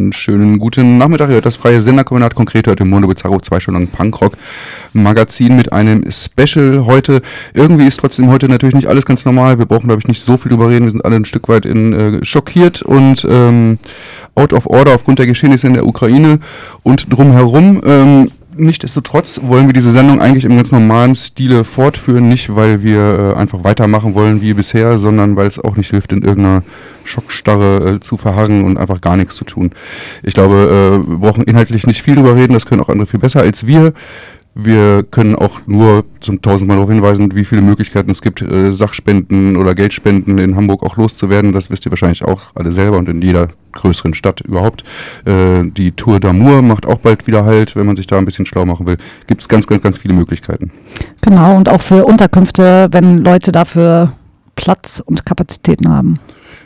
Einen schönen guten Nachmittag. Ihr hört das freie Senderkombinat. Konkret heute Mondo Bizarro, zwei Stunden Punkrock Magazin mit einem Special heute. Irgendwie ist trotzdem heute natürlich nicht alles ganz normal. Wir brauchen, glaube ich, nicht so viel drüber reden. Wir sind alle ein Stück weit in, äh, schockiert und ähm, out of order aufgrund der Geschehnisse in der Ukraine und drumherum. Ähm, Nichtsdestotrotz wollen wir diese Sendung eigentlich im ganz normalen Stile fortführen, nicht weil wir äh, einfach weitermachen wollen wie bisher, sondern weil es auch nicht hilft, in irgendeiner Schockstarre äh, zu verharren und einfach gar nichts zu tun. Ich glaube, äh, wir brauchen inhaltlich nicht viel drüber reden, das können auch andere viel besser als wir. Wir können auch nur zum tausendmal darauf hinweisen, wie viele Möglichkeiten es gibt, äh, Sachspenden oder Geldspenden in Hamburg auch loszuwerden. Das wisst ihr wahrscheinlich auch alle selber und in jeder größeren Stadt überhaupt. Äh, die Tour d'Amour macht auch bald wieder Halt, wenn man sich da ein bisschen schlau machen will. Gibt es ganz, ganz, ganz viele Möglichkeiten. Genau, und auch für Unterkünfte, wenn Leute dafür Platz und Kapazitäten haben.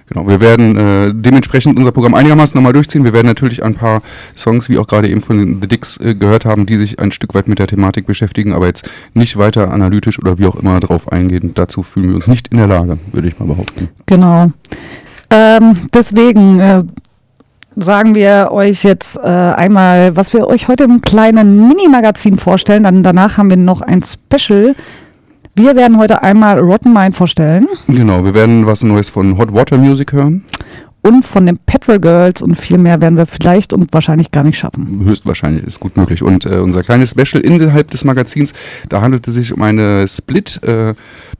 Genau, wir werden äh, dementsprechend unser Programm einigermaßen nochmal durchziehen. Wir werden natürlich ein paar Songs, wie auch gerade eben von The Dicks äh, gehört haben, die sich ein Stück weit mit der Thematik beschäftigen, aber jetzt nicht weiter analytisch oder wie auch immer drauf eingehen. Dazu fühlen wir uns nicht in der Lage, würde ich mal behaupten. Genau. Ähm, deswegen äh, sagen wir euch jetzt äh, einmal, was wir euch heute im kleinen Mini-Magazin vorstellen. Dann danach haben wir noch ein Special wir werden heute einmal Rotten Mind vorstellen. Genau, wir werden was Neues von Hot Water Music hören. Und von den Petrol Girls und viel mehr werden wir vielleicht und wahrscheinlich gar nicht schaffen. Höchstwahrscheinlich ist gut möglich. Und äh, unser kleines Special innerhalb des Magazins, da handelt es sich um eine Split- äh,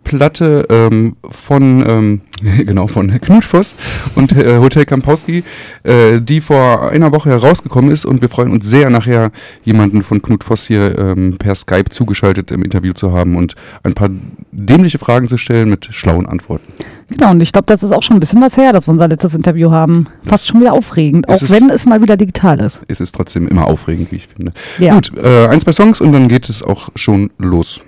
ähm, von ähm, genau von Knut Voss und äh, Hotel Kampowski, äh, die vor einer Woche herausgekommen ist und wir freuen uns sehr nachher jemanden von Knut Voss hier ähm, per Skype zugeschaltet im Interview zu haben und ein paar dämliche Fragen zu stellen mit schlauen Antworten. Genau, und ich glaube, das ist auch schon ein bisschen was her, dass wir unser letztes Interview haben. Fast schon wieder aufregend, auch wenn es mal wieder digital ist. Es ist trotzdem immer aufregend, wie ich finde. Ja. Gut, äh, ein, zwei Songs und dann geht es auch schon los.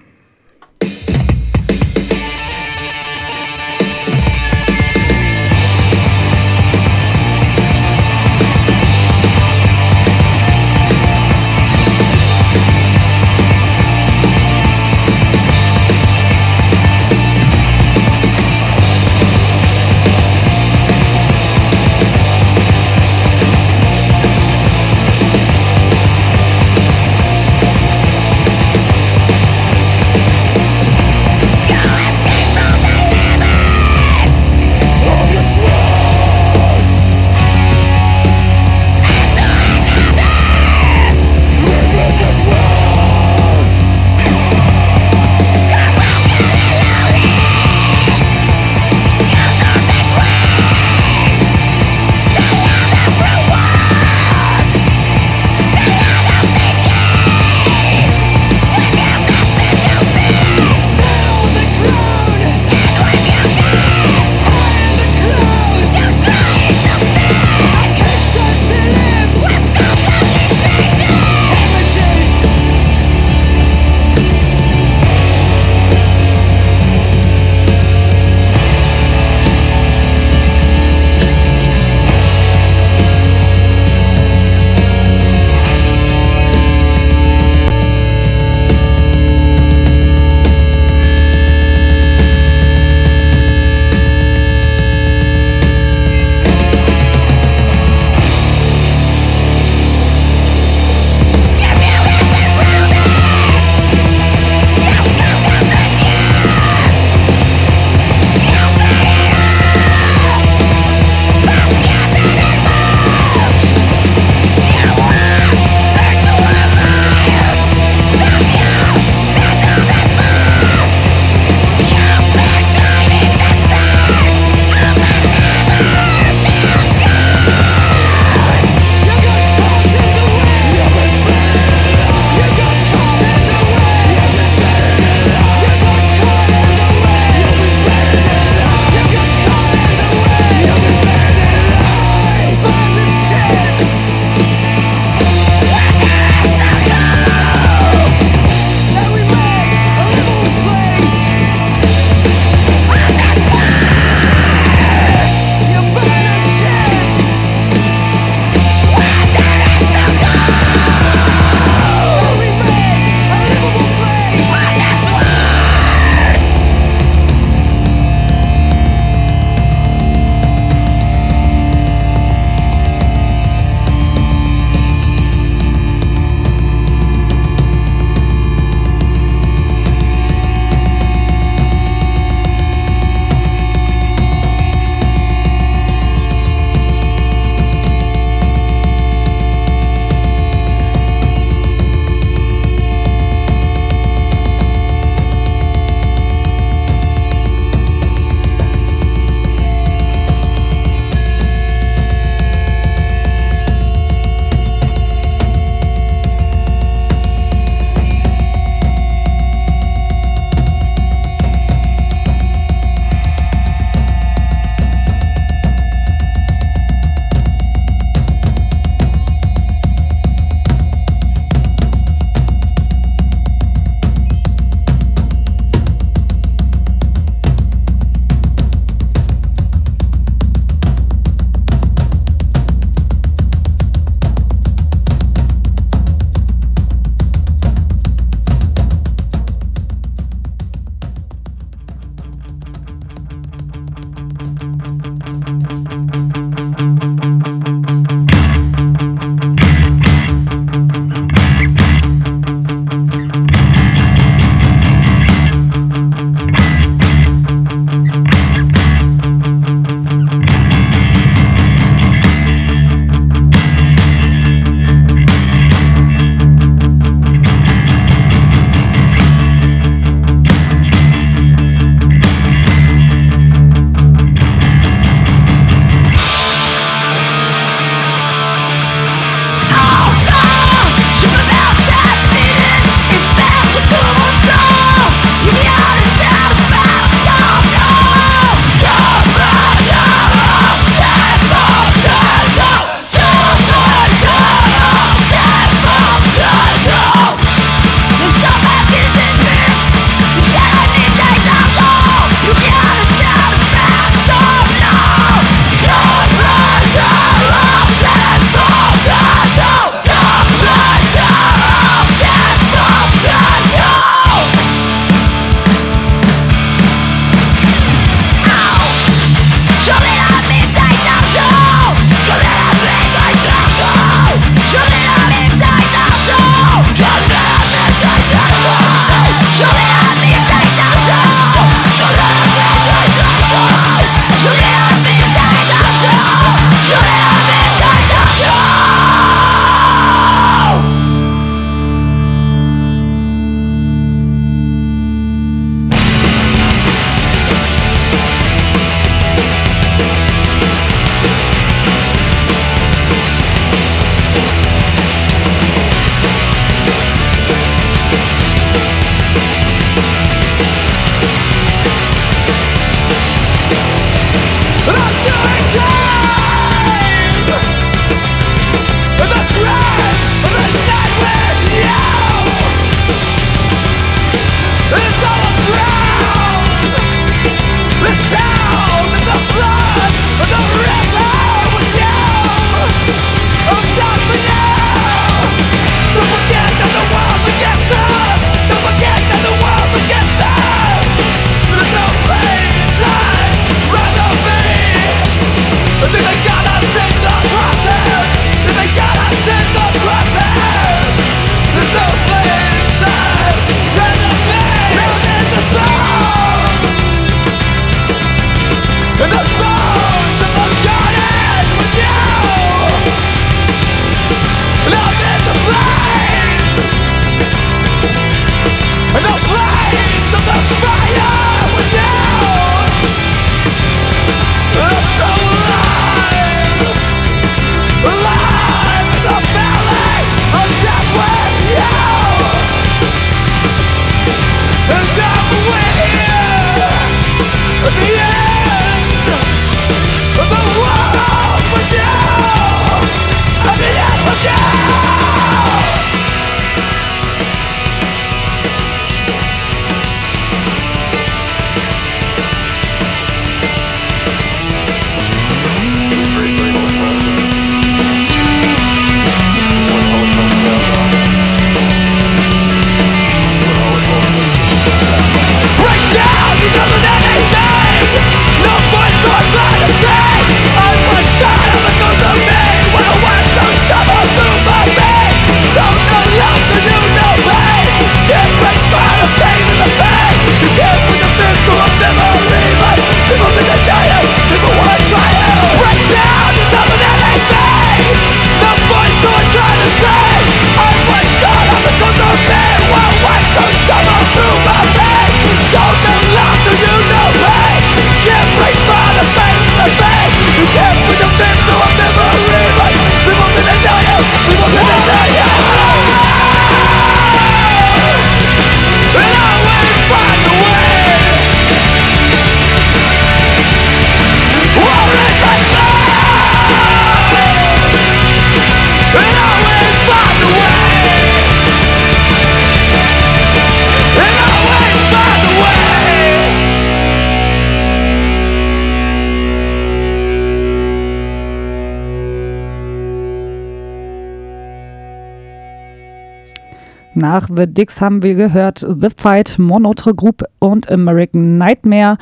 Nach The Dicks haben wir gehört The Fight, Monotre Group und American Nightmare.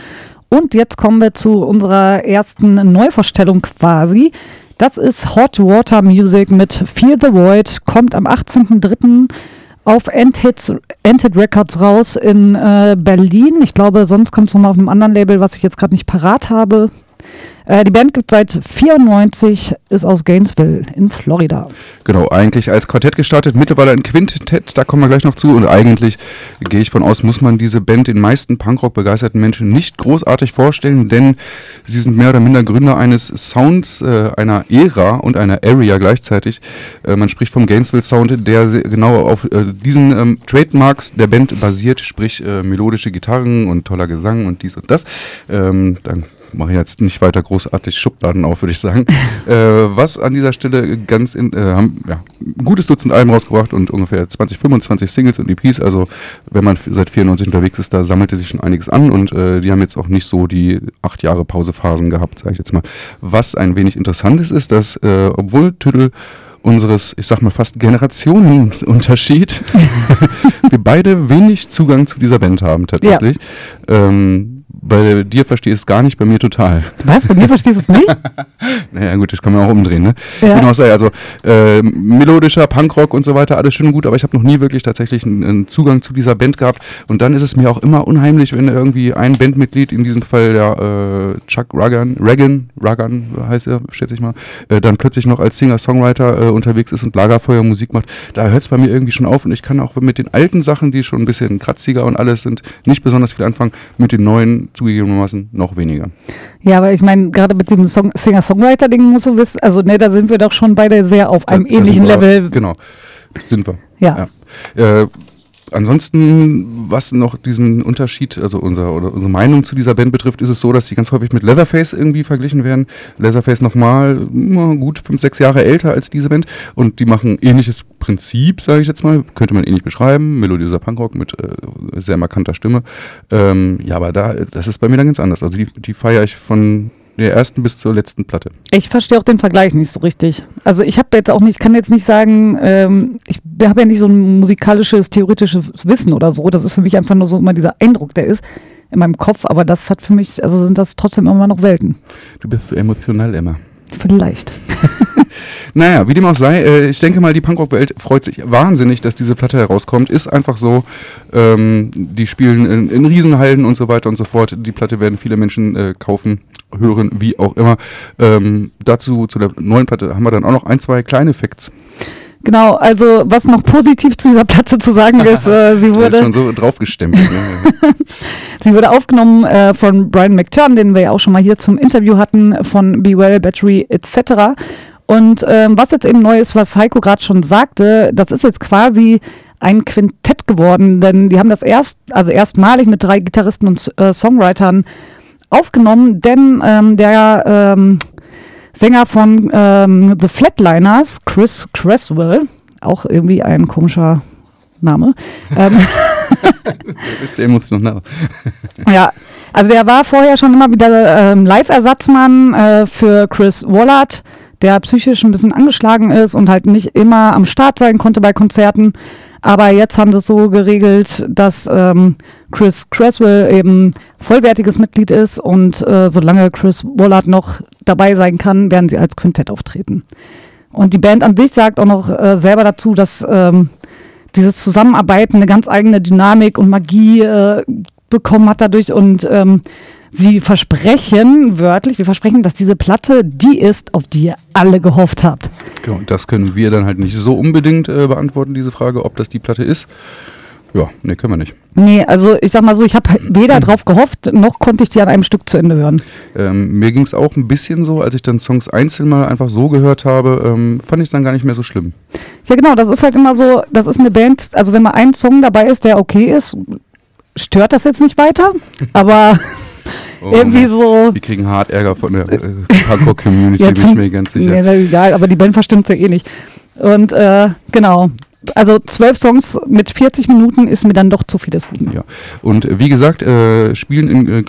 Und jetzt kommen wir zu unserer ersten Neuvorstellung quasi. Das ist Hot Water Music mit Feel the Void, kommt am 18.03. auf Endhits, Endhit Records raus in äh, Berlin. Ich glaube, sonst kommt es nochmal auf einem anderen Label, was ich jetzt gerade nicht parat habe. Äh, die Band gibt seit 94, ist aus Gainesville in Florida. Genau, eigentlich als Quartett gestartet, mittlerweile ein Quintett, da kommen wir gleich noch zu. Und eigentlich gehe ich von aus, muss man diese Band den meisten Punkrock begeisterten Menschen nicht großartig vorstellen, denn sie sind mehr oder minder Gründer eines Sounds, äh, einer Ära und einer Area gleichzeitig. Äh, man spricht vom Gainesville Sound, der genau auf äh, diesen ähm, Trademarks der Band basiert, sprich äh, melodische Gitarren und toller Gesang und dies und das. Ähm, dann mache jetzt nicht weiter großartig Schubladen auf, würde ich sagen. äh, was an dieser Stelle ganz in, äh, haben ja, ein gutes Dutzend Alben rausgebracht und ungefähr 20, 25 Singles und EPs. Also wenn man seit 94 unterwegs ist, da sammelte sich schon einiges an und äh, die haben jetzt auch nicht so die acht Jahre Pausephasen gehabt, sage ich jetzt mal. Was ein wenig interessant ist, ist, dass äh, obwohl Tüttel unseres, ich sag mal fast Generationenunterschied, wir beide wenig Zugang zu dieser Band haben tatsächlich. Ja. Ähm, bei dir verstehst es gar nicht, bei mir total. Was? Bei mir verstehst du es nicht? naja, gut, das kann man auch umdrehen, ne? Ja. Genau, also äh, melodischer Punkrock und so weiter, alles schön und gut, aber ich habe noch nie wirklich tatsächlich einen, einen, Zugang zu dieser Band gehabt. Und dann ist es mir auch immer unheimlich, wenn irgendwie ein Bandmitglied, in diesem Fall der äh, Chuck Ragan, Reagan, Ragan heißt er, schätze ich mal, äh, dann plötzlich noch als Singer-Songwriter äh, unterwegs ist und Lagerfeuermusik macht. Da hört es bei mir irgendwie schon auf und ich kann auch mit den alten Sachen, die schon ein bisschen kratziger und alles sind, nicht besonders viel anfangen, mit den neuen zugegebenermaßen noch weniger. Ja, aber ich meine, gerade mit dem Singer-Songwriter-Ding musst du wissen, also ne, da sind wir doch schon beide sehr auf einem da, ähnlichen Level. Genau, sind wir. Ja. ja. Äh, ansonsten, was noch diesen Unterschied, also unser, oder unsere Meinung zu dieser Band betrifft, ist es so, dass sie ganz häufig mit Leatherface irgendwie verglichen werden. Leatherface nochmal gut fünf, sechs Jahre älter als diese Band und die machen ähnliches Prinzip, sage ich jetzt mal, könnte man ähnlich beschreiben, melodiöser Punkrock mit äh, sehr markanter Stimme. Ähm, ja, aber da, das ist bei mir dann ganz anders. Also die, die feiere ich von der ersten bis zur letzten Platte. Ich verstehe auch den Vergleich nicht so richtig. Also ich habe jetzt auch nicht, kann jetzt nicht sagen, ähm, ich habe ja nicht so ein musikalisches, theoretisches Wissen oder so. Das ist für mich einfach nur so immer dieser Eindruck, der ist in meinem Kopf. Aber das hat für mich, also sind das trotzdem immer noch Welten. Du bist so emotional, Emma. Vielleicht. naja, wie dem auch sei, äh, ich denke mal, die Punkrock-Welt freut sich wahnsinnig, dass diese Platte herauskommt. Ist einfach so. Ähm, die spielen in, in, Riesenhallen und so weiter und so fort. Die Platte werden viele Menschen äh, kaufen, hören, wie auch immer. Ähm, dazu, zu der neuen Platte, haben wir dann auch noch ein, zwei kleine Facts. Genau, also was noch positiv zu dieser Platte zu sagen ist, äh, sie wurde schon so draufgestempelt. ne? sie wurde aufgenommen äh, von Brian McTurn, den wir ja auch schon mal hier zum Interview hatten von Be Well Battery etc. Und ähm, was jetzt eben neu ist, was Heiko gerade schon sagte, das ist jetzt quasi ein Quintett geworden, denn die haben das erst, also erstmalig mit drei Gitarristen und äh, Songwritern aufgenommen, denn ähm, der ähm, Sänger von ähm, The Flatliners, Chris Cresswell, auch irgendwie ein komischer Name. ähm, bist du emotional. ja, also der war vorher schon immer wieder ähm, Live-Ersatzmann äh, für Chris Wallard, der psychisch ein bisschen angeschlagen ist und halt nicht immer am Start sein konnte bei Konzerten. Aber jetzt haben sie es so geregelt, dass ähm, Chris Cresswell eben vollwertiges Mitglied ist und äh, solange Chris Wallard noch dabei sein kann, werden sie als Quintett auftreten. Und die Band an sich sagt auch noch äh, selber dazu, dass ähm, dieses Zusammenarbeiten eine ganz eigene Dynamik und Magie äh, bekommen hat dadurch und ähm, Sie versprechen wörtlich, wir versprechen, dass diese Platte die ist, auf die ihr alle gehofft habt. Genau, das können wir dann halt nicht so unbedingt äh, beantworten, diese Frage, ob das die Platte ist. Ja, nee, können wir nicht. Nee, also ich sag mal so, ich habe weder drauf gehofft, noch konnte ich die an einem Stück zu Ende hören. Ähm, mir ging es auch ein bisschen so, als ich dann Songs einzeln mal einfach so gehört habe, ähm, fand ich es dann gar nicht mehr so schlimm. Ja, genau, das ist halt immer so, das ist eine Band, also wenn mal ein Song dabei ist, der okay ist, stört das jetzt nicht weiter, aber Oh, irgendwie so. Die kriegen hart Ärger von der äh, Hardcore-Community, ja, bin ich mir ganz sicher. Nee, egal, aber die Band verstimmt ja eh nicht. Und äh, genau, also zwölf Songs mit 40 Minuten ist mir dann doch zu viel des Guten. Ja. Und wie gesagt, äh, spielen in äh,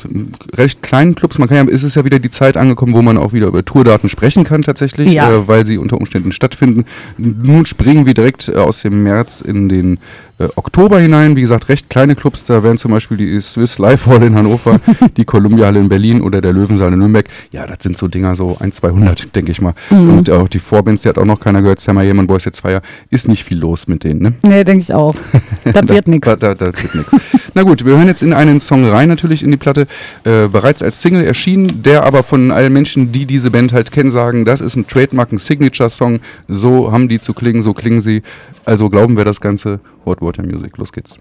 recht kleinen Clubs. Man kann ja, ist es ja wieder die Zeit angekommen, wo man auch wieder über Tourdaten sprechen kann tatsächlich, ja. äh, weil sie unter Umständen stattfinden. Nun springen wir direkt äh, aus dem März in den äh, Oktober hinein. Wie gesagt, recht kleine Clubs, da wären zum Beispiel die Swiss Life Hall in Hannover, die Columbia Halle in Berlin oder der Löwensaal in Nürnberg. Ja, das sind so Dinger, so ein, 200, denke ich mal. Mhm. Und auch die Vorbands, die hat auch noch keiner gehört, Sammer Yemen Boys jetzt Feier, ist nicht viel los mit denen, ne? Nee, denke ich auch. Das wird nichts. Da, da, da, wird nichts. Na gut, wir hören jetzt in einen Song rein, natürlich in die Platte, äh, bereits als Single erschienen, der aber von allen Menschen, die diese Band halt kennen, sagen, das ist ein Trademark, ein Signature-Song, so haben die zu klingen, so klingen sie. Also glauben wir das Ganze. Hot Water Music, los geht's.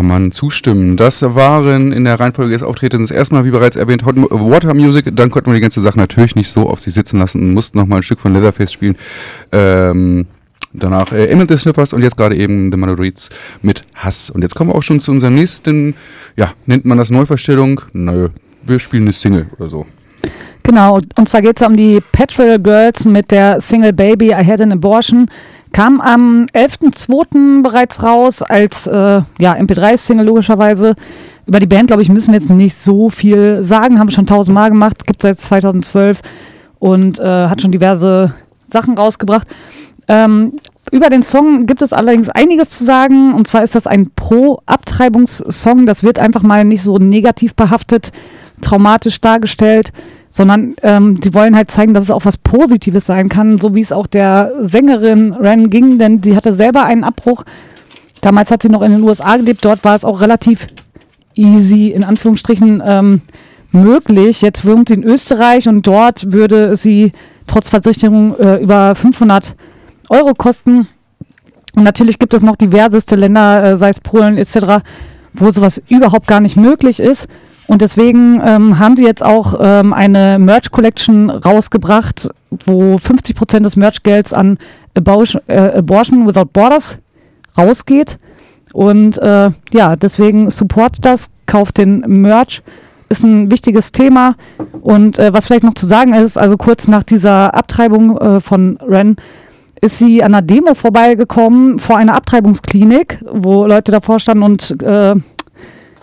Kann man zustimmen. Das waren in der Reihenfolge des Auftretens erstmal, wie bereits erwähnt, Hot Water Music. Dann konnten wir die ganze Sache natürlich nicht so auf sich sitzen lassen und mussten nochmal ein Stück von Leatherface spielen. Ähm, danach äh, Emmett the Sniffers und jetzt gerade eben The Malodreeds mit Hass. Und jetzt kommen wir auch schon zu unserem nächsten, ja, nennt man das Neuverstellung? Nö, wir spielen eine Single oder so. Genau, und zwar geht es um die Petrol Girls mit der Single Baby I Had an Abortion. Kam am 11.02. bereits raus als äh, ja, MP3-Single logischerweise. Über die Band, glaube ich, müssen wir jetzt nicht so viel sagen. Haben wir schon tausendmal gemacht, gibt es seit 2012 und äh, hat schon diverse Sachen rausgebracht. Ähm, über den Song gibt es allerdings einiges zu sagen. Und zwar ist das ein Pro-Abtreibungssong. Das wird einfach mal nicht so negativ behaftet, traumatisch dargestellt sondern ähm, die wollen halt zeigen, dass es auch was Positives sein kann, so wie es auch der Sängerin Ren ging, denn sie hatte selber einen Abbruch. Damals hat sie noch in den USA gelebt, dort war es auch relativ easy, in Anführungsstrichen, ähm, möglich. Jetzt wohnt sie in Österreich und dort würde sie trotz Versicherung äh, über 500 Euro kosten. Und natürlich gibt es noch diverseste Länder, äh, sei es Polen etc., wo sowas überhaupt gar nicht möglich ist. Und deswegen ähm, haben sie jetzt auch ähm, eine Merch Collection rausgebracht, wo 50 Prozent des Merchgelds an Abortion, äh, Abortion Without Borders rausgeht. Und äh, ja, deswegen support das, kauft den Merch. Ist ein wichtiges Thema. Und äh, was vielleicht noch zu sagen ist, also kurz nach dieser Abtreibung äh, von Ren ist sie an einer Demo vorbeigekommen vor einer Abtreibungsklinik, wo Leute davor standen und äh,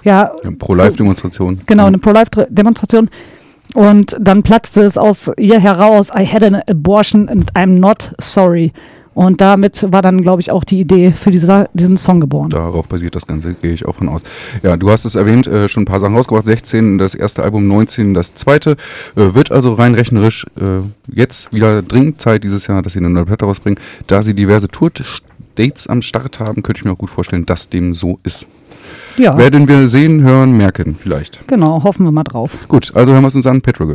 ja. Pro-Life-Demonstration. Genau, eine Pro-Life-Demonstration. Und dann platzte es aus ihr heraus, I had an abortion and I'm not sorry. Und damit war dann, glaube ich, auch die Idee für diese, diesen Song geboren. Darauf basiert das Ganze, gehe ich auch von aus. Ja, du hast es erwähnt, äh, schon ein paar Sachen rausgebracht. 16 das erste Album, 19 das zweite. Äh, wird also rein rechnerisch äh, jetzt wieder dringend Zeit dieses Jahr, dass sie eine neue Platte rausbringen. Da sie diverse Tour-Dates am Start haben, könnte ich mir auch gut vorstellen, dass dem so ist. Ja, Werden wir sehen, hören, merken vielleicht. genau, hoffen wir mal drauf. Gut, also hören wir es uns an, Petrol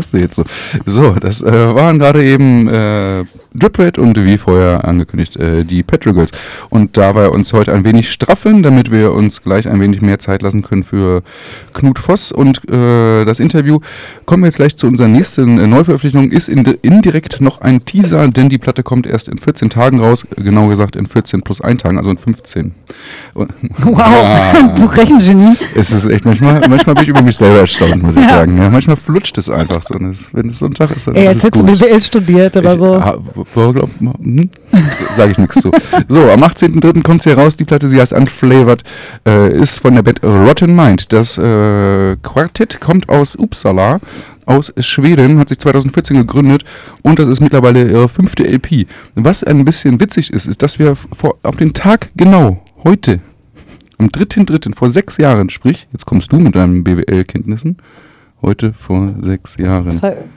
lasst ihr jetzt so? So, das äh, waren gerade eben äh, Dripred und wie vorher angekündigt, äh, die Petrol Girls. Und da wir uns heute ein wenig straffen, damit wir uns gleich ein wenig mehr Zeit lassen können für Knut Voss und äh, das Interview, kommen wir jetzt gleich zu unserer nächsten äh, Neuveröffentlichung. Ist in, indirekt noch ein Teaser, denn die Platte kommt erst in 14 Tagen raus, genau gesagt in 14 plus 1 Tagen, also in 15. Und, Wow, Ja. du Rechengenie. Es ist echt manchmal, manchmal bin ich über mich selber erstaunt, muss ich Ja. sagen. Ja, manchmal flutscht es einfach so. Und es, wenn es so ein Tag ist, dann Ey, ist jetzt es hättest du. BWL studiert oder Ich, so. Hm? Sage ich nichts zu. So, am 18.03. kommt sie heraus, die Platte, sie heißt Unflavored, äh, ist von der Band Rotten Mind. Das äh, Quartett kommt aus Uppsala, aus Schweden, hat sich 2014 gegründet und das ist mittlerweile ihre fünfte LP. Was ein bisschen witzig ist, ist, dass wir vor, auf den Tag genau, heute, am 3.3., vor sechs Jahren, sprich, jetzt kommst du mit deinen BWL-Kenntnissen, heute vor sechs Jahren.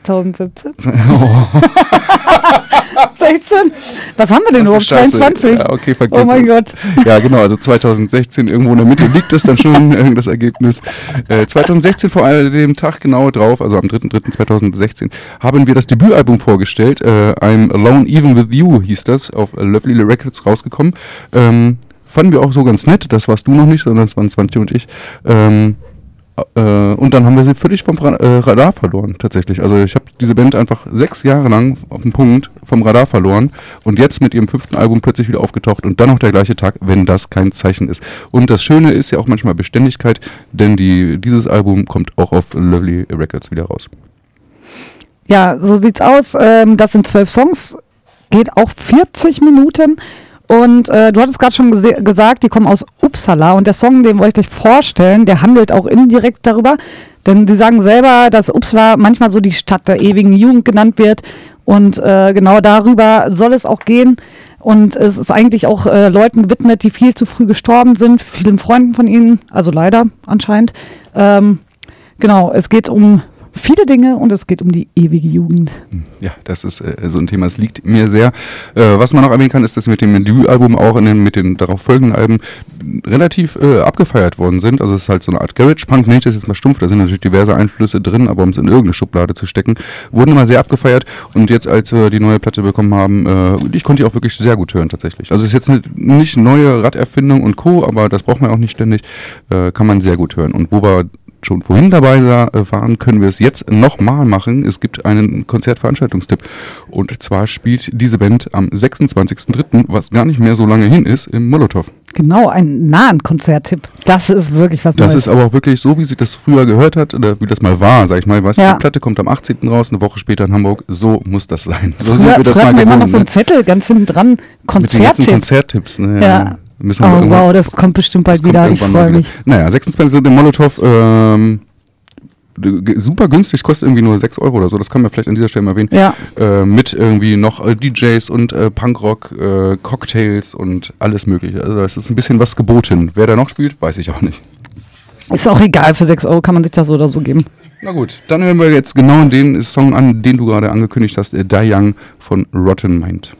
2017? Oh. 16? Was haben wir denn überhaupt? Scheiße. 22? Ja, okay, vergiss Oh mein es. Gott. Ja, genau, also 2016, irgendwo in der Mitte liegt das dann schon, das Ergebnis. Äh, 2016 vor allem dem Tag genau drauf, also am 3.3.2016, haben wir das Debütalbum vorgestellt. Äh, I'm Alone Even With You hieß das, auf Lovely Records rausgekommen. Ähm, fanden wir auch so ganz nett, das warst du noch nicht, sondern das waren Svante und ich. Ähm, äh, und dann haben wir sie völlig vom Ra äh, Radar verloren, tatsächlich. Also ich habe diese Band einfach sechs Jahre lang auf den Punkt vom Radar verloren und jetzt mit ihrem fünften Album plötzlich wieder aufgetaucht und dann noch der gleiche Tag, wenn das kein Zeichen ist. Und das Schöne ist ja auch manchmal Beständigkeit, denn die, dieses Album kommt auch auf Lovely Records wieder raus. Ja, so sieht's aus. Ähm, das sind zwölf Songs, geht auch 40 Minuten. Und äh, du hattest gerade schon gesagt, die kommen aus Uppsala. Und der Song, den wollte ich euch vorstellen, der handelt auch indirekt darüber. Denn sie sagen selber, dass Uppsala manchmal so die Stadt der ewigen Jugend genannt wird. Und äh, genau darüber soll es auch gehen. Und es ist eigentlich auch äh, Leuten gewidmet, die viel zu früh gestorben sind, vielen Freunden von ihnen, also leider anscheinend. Ähm, genau, es geht um viele Dinge und es geht um die ewige Jugend. Ja, das ist äh, so ein Thema, es liegt mir sehr. Äh, was man noch erwähnen kann, ist, dass mit dem Debütalbum auch in den, mit den darauf folgenden Alben relativ äh, abgefeiert worden sind. Also es ist halt so eine Art Garage-Punk, nenne ich das jetzt mal stumpf, da sind natürlich diverse Einflüsse drin, aber um es in irgendeine Schublade zu stecken, wurden immer sehr abgefeiert und jetzt, als wir die neue Platte bekommen haben, äh, ich konnte die auch wirklich sehr gut hören tatsächlich. Also es ist jetzt ne- nicht neue Raderfindung und Co., aber das braucht man auch nicht ständig, äh, kann man sehr gut hören. Und wo wir schon vorhin dabei äh, waren, können wir es jetzt nochmal machen. Es gibt einen Konzertveranstaltungstipp. Und zwar spielt diese Band am 26.03., was gar nicht mehr so lange hin ist, im Molotow. Genau, ein nahen Konzerttipp. Das ist wirklich was Das Neues. ist aber auch wirklich so, wie sich das früher gehört hat, oder wie das mal war, sag ich mal. Weißt du, Ja. die Platte kommt am 18. raus, eine Woche später in Hamburg. So muss das sein. So früher, sind wir das mal wir immer noch gewohnt. so einen Ne? Zettel ganz hinten dran. Konzerttipps. Konzerttipps. Ne? Ja. Müssen wir Oh wow, das kommt bestimmt bald wieder. Ich freue mich. Naja, 26 der Molotow, ähm, super günstig, kostet irgendwie nur 6 Euro oder so, das kann man vielleicht an dieser Stelle mal erwähnen. Ja. Äh, mit irgendwie noch äh, DJs und äh, Punkrock, äh, Cocktails und alles mögliche. Also es ist ein bisschen was geboten. Wer da noch spielt, weiß ich auch nicht. Ist auch egal, für 6 Euro kann man sich das so oder so geben. Na gut, dann hören wir jetzt genau den Song an, den du gerade angekündigt hast, äh, Die Young von Rotten Mind.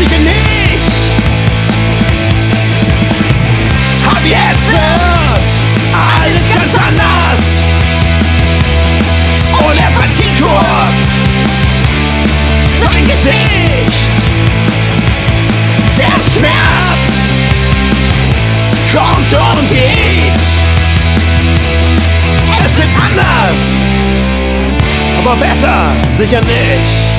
Sicher nicht. Ab jetzt wird alles ganz anders. Und er verzieht kurz sein Gesicht. Der Schmerz kommt und geht. Es wird anders, aber besser sicher nicht.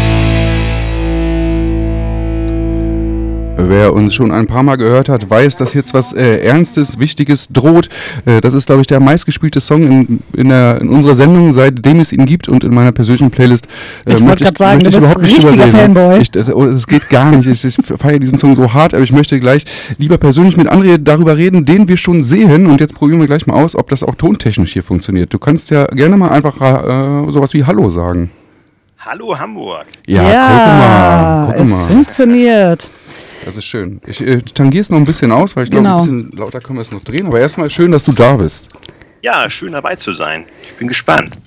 Wer uns schon ein paar Mal gehört hat, weiß, dass jetzt was äh, Ernstes, Wichtiges droht. Äh, das ist, glaube ich, der meistgespielte Song in, in, der, in unserer Sendung, seitdem es ihn gibt und in meiner persönlichen Playlist. Äh, Ich wollte grad sagen, du bist richtiger. Fanboy. Ich, das, oh, es geht gar nicht. Ich, ich feiere diesen Song so hart, aber ich möchte gleich lieber persönlich mit André darüber reden, den wir schon sehen. Und jetzt probieren wir gleich mal aus, ob das auch tontechnisch hier funktioniert. Du kannst ja gerne mal einfach äh, sowas wie Hallo sagen. Hallo Hamburg. Ja, guck mal. Guck es mal. funktioniert. Das ist schön. Ich äh, tangiere es noch ein bisschen aus, weil ich glaube, Genau. ein bisschen lauter können wir es noch drehen. Aber erstmal schön, dass du da bist. Ja, schön dabei zu sein. Ich bin gespannt.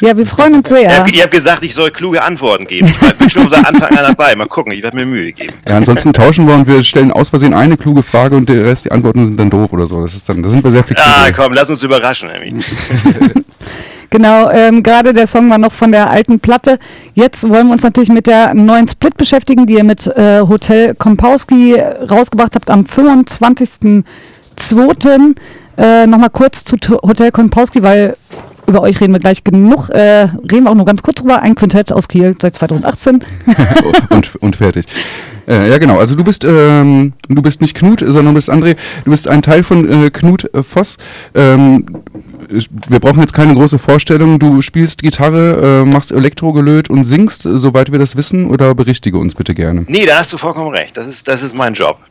Ja, wir freuen uns Ihr sehr. habt, ihr habt gesagt, ich soll kluge Antworten geben. Ich bin schon seit Anfang an dabei. Mal gucken, ich werde mir Mühe geben. Ja, ansonsten tauschen wir und wir stellen aus Versehen eine kluge Frage und der Rest, die Antworten sind dann doof oder so. Das ist dann, da sind wir sehr flexibel. Ah, komm, lass uns überraschen, Emmy. Genau, ähm, gerade der Song war noch von der alten Platte. Jetzt wollen wir uns natürlich mit der neuen Split beschäftigen, die ihr mit äh, Hotel Kompowski rausgebracht habt am 25.02. Äh, Nochmal kurz zu Hotel Kompowski, weil über euch reden wir gleich genug. Äh, reden wir auch nur ganz kurz drüber. Ein Quintett aus Kiel seit 2018. und, und fertig. Äh, ja, genau. Also du bist, ähm, du bist nicht Knut, sondern du bist André. Du bist ein Teil von äh, Knut äh, Voss. Ähm, wir brauchen jetzt keine große Vorstellung. Du spielst Gitarre, äh, machst Elektrogelöt und singst, äh, soweit wir das wissen, oder berichtige uns bitte gerne. Nee, da hast du vollkommen recht. Das ist, das ist mein Job.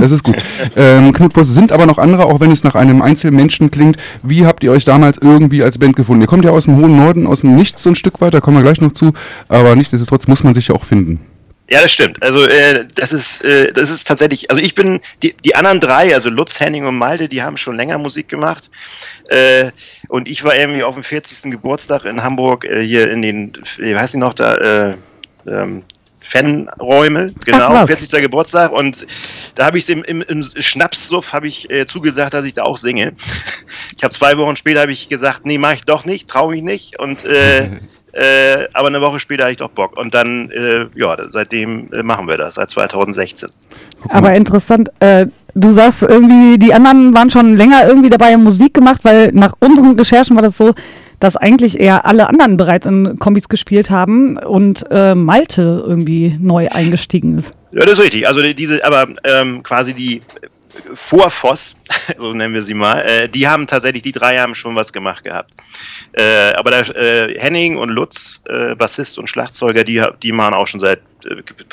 Das ist gut. ähm, Knut Voss sind aber noch andere, auch wenn es nach einem Einzelmenschen klingt. Wie habt ihr euch damals irgendwie als Band gefunden? Ihr kommt ja aus dem hohen Norden, aus dem Nichts so ein Stück weit, da kommen wir gleich noch zu. Aber nichtsdestotrotz muss man sich ja auch finden. Ja, das stimmt. Also äh, das ist äh, das ist tatsächlich. Also ich bin die die anderen drei, also Lutz, Henning und Malte, die haben schon länger Musik gemacht. Äh, und ich war irgendwie auf dem 40. Geburtstag in Hamburg äh, hier in den, wie heißt die noch da? Äh, ähm, Fanräume, genau, was. 40. Geburtstag und da habe ich im, im, im Schnapssuff habe ich äh, zugesagt, dass ich da auch singe. Ich habe zwei Wochen später habe ich gesagt, nee, mache ich doch nicht, traue mich nicht und äh, äh, aber eine Woche später hatte ich doch Bock und dann äh, ja, seitdem äh, machen wir das seit 2016. Aber interessant, äh, du sagst irgendwie, die anderen waren schon länger irgendwie dabei, haben Musik gemacht, weil nach unseren Recherchen war das so, dass eigentlich eher alle anderen bereits in Kombis gespielt haben und äh, Malte irgendwie neu eingestiegen ist. Ja, das ist richtig. Also die- diese, aber ähm, quasi die Vorfoss, so nennen wir sie mal, äh, die haben tatsächlich, die drei haben schon was gemacht gehabt. Äh, aber der, äh, Henning und Lutz, äh, Bassist und Schlagzeuger, die, die machen auch schon seit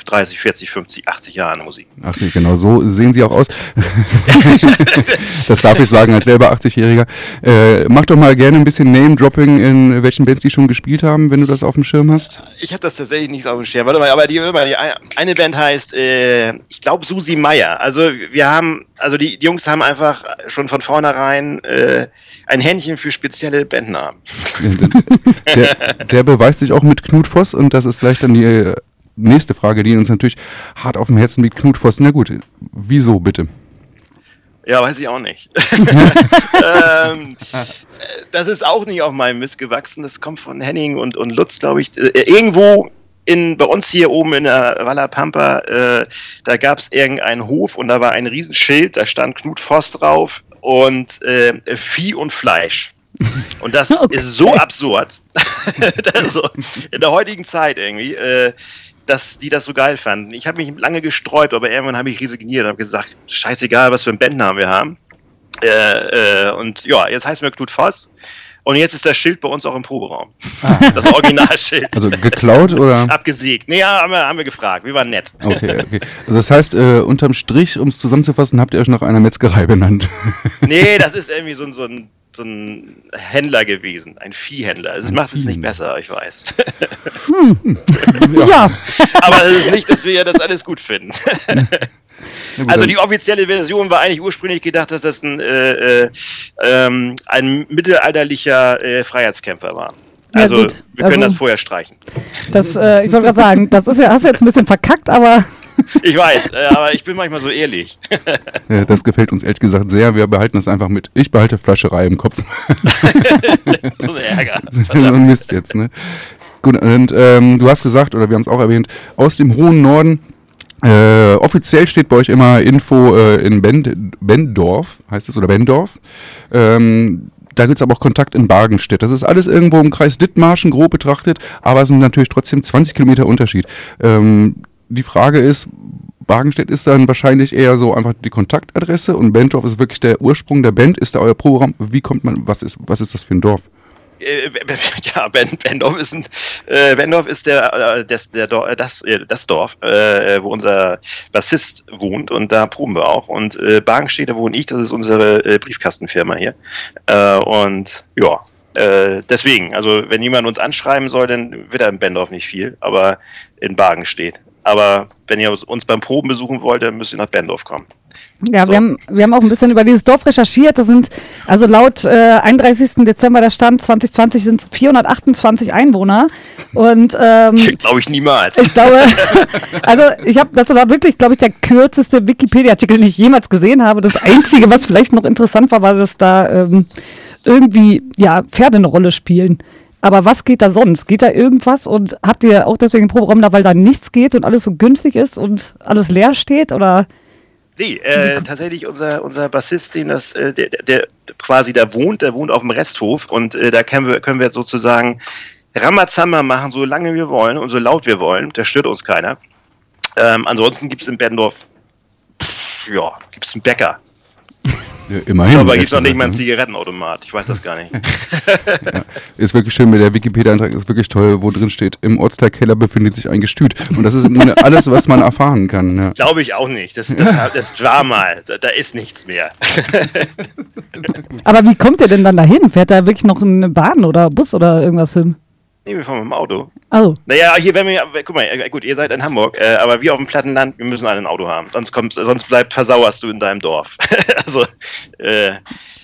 30, 40, 50, 80 Jahren Musik. Ach, nee, genau, so sehen sie auch aus. das darf ich sagen als selber 80-Jähriger. Äh, mach doch mal gerne ein bisschen Name-Dropping, in welchen Bands die schon gespielt haben, wenn du das auf dem Schirm hast. Ich habe das tatsächlich nicht auf dem Schirm. Warte mal, aber die, mal, die eine Band heißt, äh, ich glaube, Susi Meier. Also wir haben, also die, die Jungs haben einfach schon von vornherein äh, ein Händchen für spezielle Bandnamen. Der, der beweist sich auch mit Knut Voss und das ist gleich dann die äh, nächste Frage, die uns natürlich hart auf dem Herzen liegt. Knut Voss, na gut, wieso bitte? Ja, weiß ich auch nicht. ähm, äh, das ist auch nicht auf meinem Mist gewachsen. Das kommt von Henning und, und Lutz, glaube ich. Äh, irgendwo in, bei uns hier oben in der Walla Pampa, äh, da gab es irgendeinen Hof und da war ein Riesenschild, da stand Knut Voss drauf und äh, Vieh und Fleisch. Und das Okay. ist so absurd. also, in der heutigen Zeit irgendwie. Äh, dass die das so geil fanden. Ich habe mich lange gesträubt, aber irgendwann habe ich resigniert und habe gesagt, scheißegal, was für einen Bandnamen wir haben. Äh, äh, und ja, jetzt heißen wir Knut Voss. Und jetzt ist das Schild bei uns auch im Proberaum. Das Originalschild. Also geklaut oder? Abgesägt. Nee, ja, haben wir, haben wir gefragt. Wir waren nett. Okay, okay. Also das heißt, äh, unterm Strich, um es zusammenzufassen, habt ihr euch nach einer Metzgerei benannt. Nee, das ist irgendwie so, ein- so, ein, so ein Gut gewesen. Ein Viehhändler. Es macht es nicht besser, ich weiß. Ja, Aber es ist nicht, dass wir ja das alles gut finden. Also die offizielle Version war eigentlich ursprünglich gedacht, dass das ein, äh, äh, ähm, ein mittelalterlicher äh, Freiheitskämpfer war. Ja, Also gut. wir können Also- das vorher streichen. das, äh, ich wollte gerade sagen, das ist ja, hast du jetzt ein bisschen verkackt, aber Ich weiß, äh, aber ich bin manchmal so ehrlich. das gefällt uns ehrlich gesagt sehr. Wir behalten das einfach mit. Ich behalte Flascherei im Kopf. so ein Ärger. so ein Mist jetzt, ne? Gut, und ähm, du hast gesagt, oder wir haben es auch erwähnt, aus dem hohen Norden. Äh, offiziell steht bei euch immer Info äh, in Bend, Bendorf, heißt es, oder Bendorf. Ähm, da gibt es aber auch Kontakt in Bargenstedt. Das ist alles irgendwo im Kreis Dithmarschen grob betrachtet, aber es sind natürlich trotzdem 20 Kilometer Unterschied. Ähm, die Frage ist, Bargenstedt ist dann wahrscheinlich eher so einfach die Kontaktadresse und Bendorf ist wirklich der Ursprung der Band. Ist da euer Programm? Wie kommt man, was ist, was ist das für ein Dorf? Äh, ja, ben, Bendorf ist ein, äh, Bendorf ist der, äh, das, der, Dor- äh, das, das Dorf, äh, wo unser Bassist wohnt und da proben wir auch. Und äh, Bargenstedt, da wohne ich, das ist unsere äh, Briefkastenfirma hier. Äh, und ja, äh, deswegen, also wenn jemand uns anschreiben soll, dann wird er in Bendorf nicht viel, aber in Bargenstedt. Aber wenn ihr uns- beim Proben besuchen wollt, dann müsst ihr nach Bendorf kommen. Ja, So. wir, haben, wir haben auch ein bisschen über dieses Dorf recherchiert. Das sind, also laut äh, 31. Dezember der Stand 2020 sind es 428 Einwohner. Und ähm, Glaube ich niemals. ich glaube, also ich habe, das war wirklich, glaube ich, der kürzeste Wikipedia-Artikel, den ich jemals gesehen habe. Das Einzige, was vielleicht noch interessant war, war, dass da ähm, irgendwie, ja, Pferde eine Rolle spielen. Aber was geht da sonst? Geht da irgendwas? Und habt ihr auch deswegen ein Proberaum da, weil da nichts geht und alles so günstig ist und alles leer steht? Oder? Nee, äh, tatsächlich unser, unser Bassist, dem das, äh, der, der, quasi da wohnt, der wohnt auf dem Resthof und äh, da können wir, können wir sozusagen Ramazamba machen, so lange wir wollen und so laut wir wollen. Da stört uns keiner. Ähm, ansonsten gibt es in Bendorf, pff, ja, gibt es einen Bäcker. Ja, immerhin. Aber gibt es noch nicht mal einen gesagt, Zigarettenautomat. Ich weiß das gar nicht. ne? Ist wirklich schön, mit der Wikipedia-Eintrag ist wirklich toll, wo drin steht, im Ortsteilkeller befindet sich ein Gestüt. Und das ist alles, was man erfahren kann. Ja. Glaube ich auch nicht. Das, das, das war mal. Da, da ist nichts mehr. Aber wie kommt ihr denn dann dahin? Fährt da wirklich noch eine Bahn oder Bus oder irgendwas hin? Nee, wir fahren mit dem Auto. Also, Naja, hier, wenn wir, guck mal, äh, gut, ihr seid in Hamburg, äh, aber wir auf dem Plattenland, wir müssen alle ein Auto haben. Sonst kommst, sonst bleib, versauerst du in deinem Dorf. also, äh,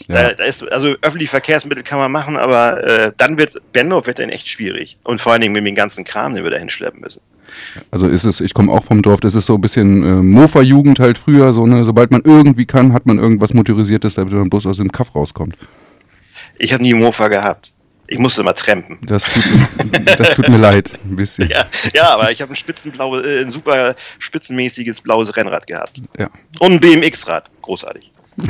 Ja. Da, da ist, also öffentliche Verkehrsmittel kann man machen, aber äh, dann wird Bendorf wird dann echt schwierig. Und vor allen Dingen mit dem ganzen Kram, den wir da hinschleppen müssen. Also ist es, ich komme auch vom Dorf, das ist so ein bisschen äh, Mofa-Jugend halt früher, so ne, sobald man irgendwie kann, hat man irgendwas Motorisiertes, damit man bloß aus dem Kaff rauskommt. Ich habe nie Mofa gehabt. Ich musste immer trampen. Das tut, mir- das tut mir leid, ein bisschen. Ja, ja aber ich habe ein äh, ein super spitzenmäßiges blaues Rennrad gehabt. Ja. Und ein BMX-Rad. Großartig.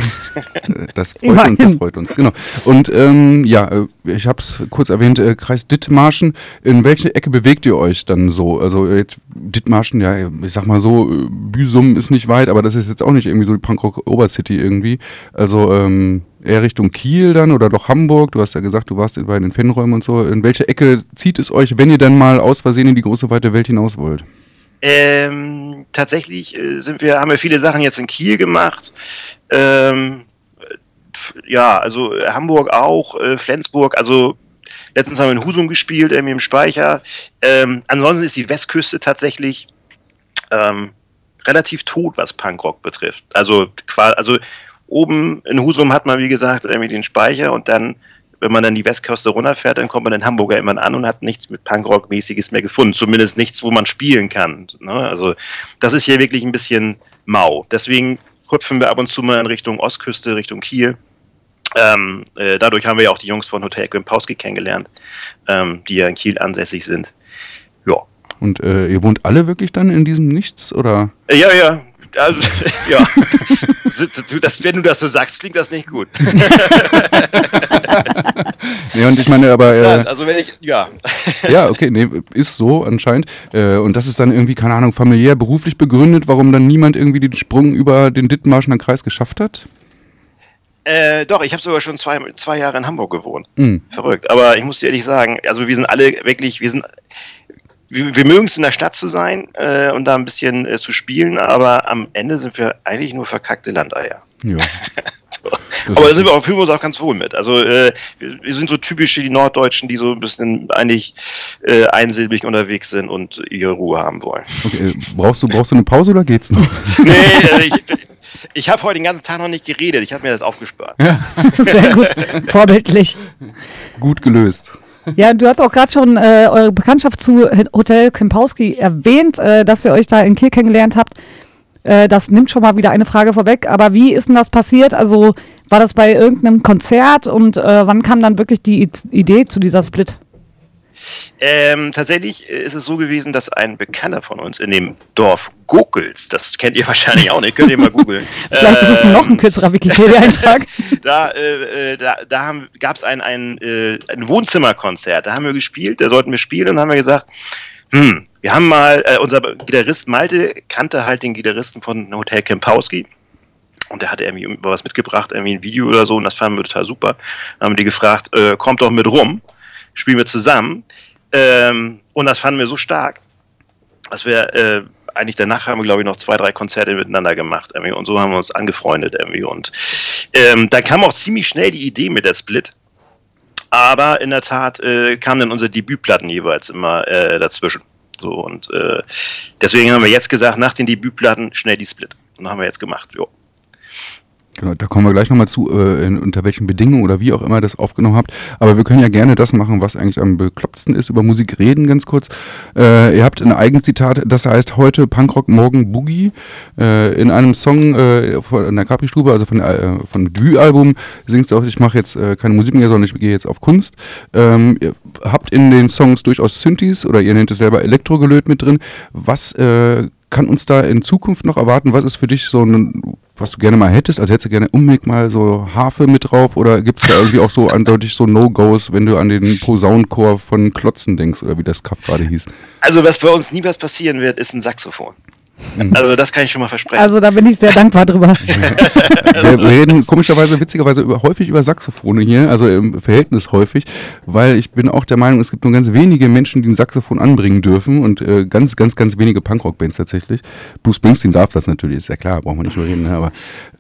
Das freut uns, das freut uns, genau. Und ähm, ja, äh, ich habe es kurz erwähnt, äh, Kreis Dithmarschen. In welche Ecke bewegt ihr euch dann so? Also jetzt Dithmarschen, ja, ich sag mal so, äh, Büsum ist nicht weit, aber das ist jetzt auch nicht irgendwie so die Punkrock Obercity irgendwie. Also ähm, eher Richtung Kiel dann oder doch Hamburg. Du hast ja gesagt, du warst bei den Fanräumen und so. In welche Ecke zieht es euch, wenn ihr dann mal aus Versehen in die große weite Welt hinaus wollt? Ähm, tatsächlich äh, sind wir, haben wir viele Sachen jetzt in Kiel gemacht. Ähm, pf- ja, also äh, Hamburg auch, äh, Flensburg, also letztens haben wir in Husum gespielt, irgendwie im Speicher. Ähm, ansonsten ist die Westküste tatsächlich ähm, relativ tot, was Punkrock betrifft. Also, also oben in Husum hat man, wie gesagt, irgendwie den Speicher und dann, wenn man dann die Westküste runterfährt, dann kommt man in Hamburger immer an und hat nichts mit Punkrock-mäßiges mehr gefunden. Zumindest nichts, wo man spielen kann. Ne? Also, das ist hier wirklich ein bisschen mau. Deswegen hüpfen wir ab und zu mal in Richtung Ostküste, Richtung Kiel. Ähm, äh, dadurch haben wir ja auch die Jungs von Hotel Grimpowski kennengelernt, ähm, die ja in Kiel ansässig sind. Ja. Und äh, ihr wohnt alle wirklich dann in diesem Nichts oder? Äh, Ja, ja. Also, ja. Das, wenn du das so sagst, klingt das nicht gut. Ja, und ich meine, aber äh, Ja, also wenn ich, ja. Ja, okay, nee, ist so anscheinend. Äh, und das ist dann irgendwie, keine Ahnung, familiär, beruflich begründet, warum dann niemand irgendwie den Sprung über den Dithmarschener Kreis geschafft hat? Äh, doch, ich habe sogar schon zwei, zwei Jahre in Hamburg gewohnt. Hm. Verrückt. Aber ich muss dir ehrlich sagen, also wir sind alle wirklich, wir sind, wir, wir mögen es in der Stadt zu sein äh, und da ein bisschen äh, zu spielen, aber am Ende sind wir eigentlich nur verkackte Landeier. Ja. So. Aber da sind wir auch, fühlen wir uns auch ganz wohl mit. Also äh, wir, wir sind so typische die Norddeutschen, die so ein bisschen eigentlich äh, einsilbig unterwegs sind und ihre Ruhe haben wollen. Okay, äh, brauchst du, brauchst du eine Pause oder geht's noch? Nee, also ich, ich habe heute den ganzen Tag noch nicht geredet. Ich habe mir das aufgespart. Sehr gut, vorbildlich. Gut gelöst. Ja, du hast auch gerade schon äh, eure Bekanntschaft zu Hotel Kempowski erwähnt, äh, dass ihr euch da in Kiel kennengelernt habt. Äh, das nimmt schon mal wieder eine Frage vorweg. Aber wie ist denn das passiert? Also war das bei irgendeinem Konzert und äh, wann kam dann wirklich die Idee zu dieser Split? Ähm, tatsächlich ist es so gewesen, dass ein Bekannter von uns in dem Dorf Gokels, das kennt ihr wahrscheinlich auch nicht, könnt ihr mal googeln. Vielleicht ist es Ähm, noch ein kürzerer Wikipedia-Eintrag. da, äh, äh, da, da gab es ein, ein, äh, ein Wohnzimmerkonzert, da haben wir gespielt, da sollten wir spielen und haben wir gesagt, hm, wir haben mal, äh, unser Gitarrist Malte kannte halt den Gitarristen von Hotel Kempowski und der hatte irgendwie über was mitgebracht, irgendwie ein Video oder so und das fanden wir total super. Dann haben die gefragt, äh, kommt doch mit rum, spielen wir zusammen ähm, und das fanden wir so stark, dass wir äh, eigentlich danach haben wir, glaube ich, noch zwei, drei Konzerte miteinander gemacht irgendwie, und so haben wir uns angefreundet irgendwie und ähm, dann kam auch ziemlich schnell die Idee mit der Split. Aber in der Tat äh, kamen dann unsere Debütplatten jeweils immer äh, dazwischen. So und äh, deswegen haben wir jetzt gesagt, nach den Debütplatten schnell die Split. Und haben wir jetzt gemacht. Jo. Genau, da kommen wir gleich nochmal zu, äh, in, unter welchen Bedingungen oder wie auch immer das aufgenommen habt. Aber wir können ja gerne das machen, was eigentlich am beklopptsten ist, über Musik reden, ganz kurz. Äh, ihr habt ein Eigenzitat, das heißt heute Punkrock, morgen Boogie. Äh, in einem Song äh, von der Capri-Stube, also von, äh, von dem Debütalbum, singst du auch, ich mache jetzt äh, keine Musik mehr, sondern ich gehe jetzt auf Kunst. Ähm, ihr habt in den Songs durchaus Synthes oder ihr nennt es selber Elektrogelöt mit drin. Was äh, kann uns da in Zukunft noch erwarten? Was ist für dich so ein, was du gerne mal hättest? Also hättest du gerne unbedingt mal so Harfe mit drauf oder gibt es da irgendwie auch so eindeutig so No-Gos, wenn du an den Posaunenchor von Klotzen denkst oder wie das Kaff gerade hieß? Also was bei uns nie was passieren wird, ist ein Saxophon. Also das kann ich schon mal versprechen. Also da bin ich sehr dankbar drüber. Wir, reden komischerweise, witzigerweise über, häufig über Saxophone hier, also im Verhältnis häufig, weil ich bin auch der Meinung, es gibt nur ganz wenige Menschen, die ein Saxophon anbringen dürfen und äh, ganz, ganz, ganz wenige Punkrock-Bands tatsächlich. Bruce Springsteen darf das natürlich, ist ja klar, brauchen wir nicht drüber reden, ne? aber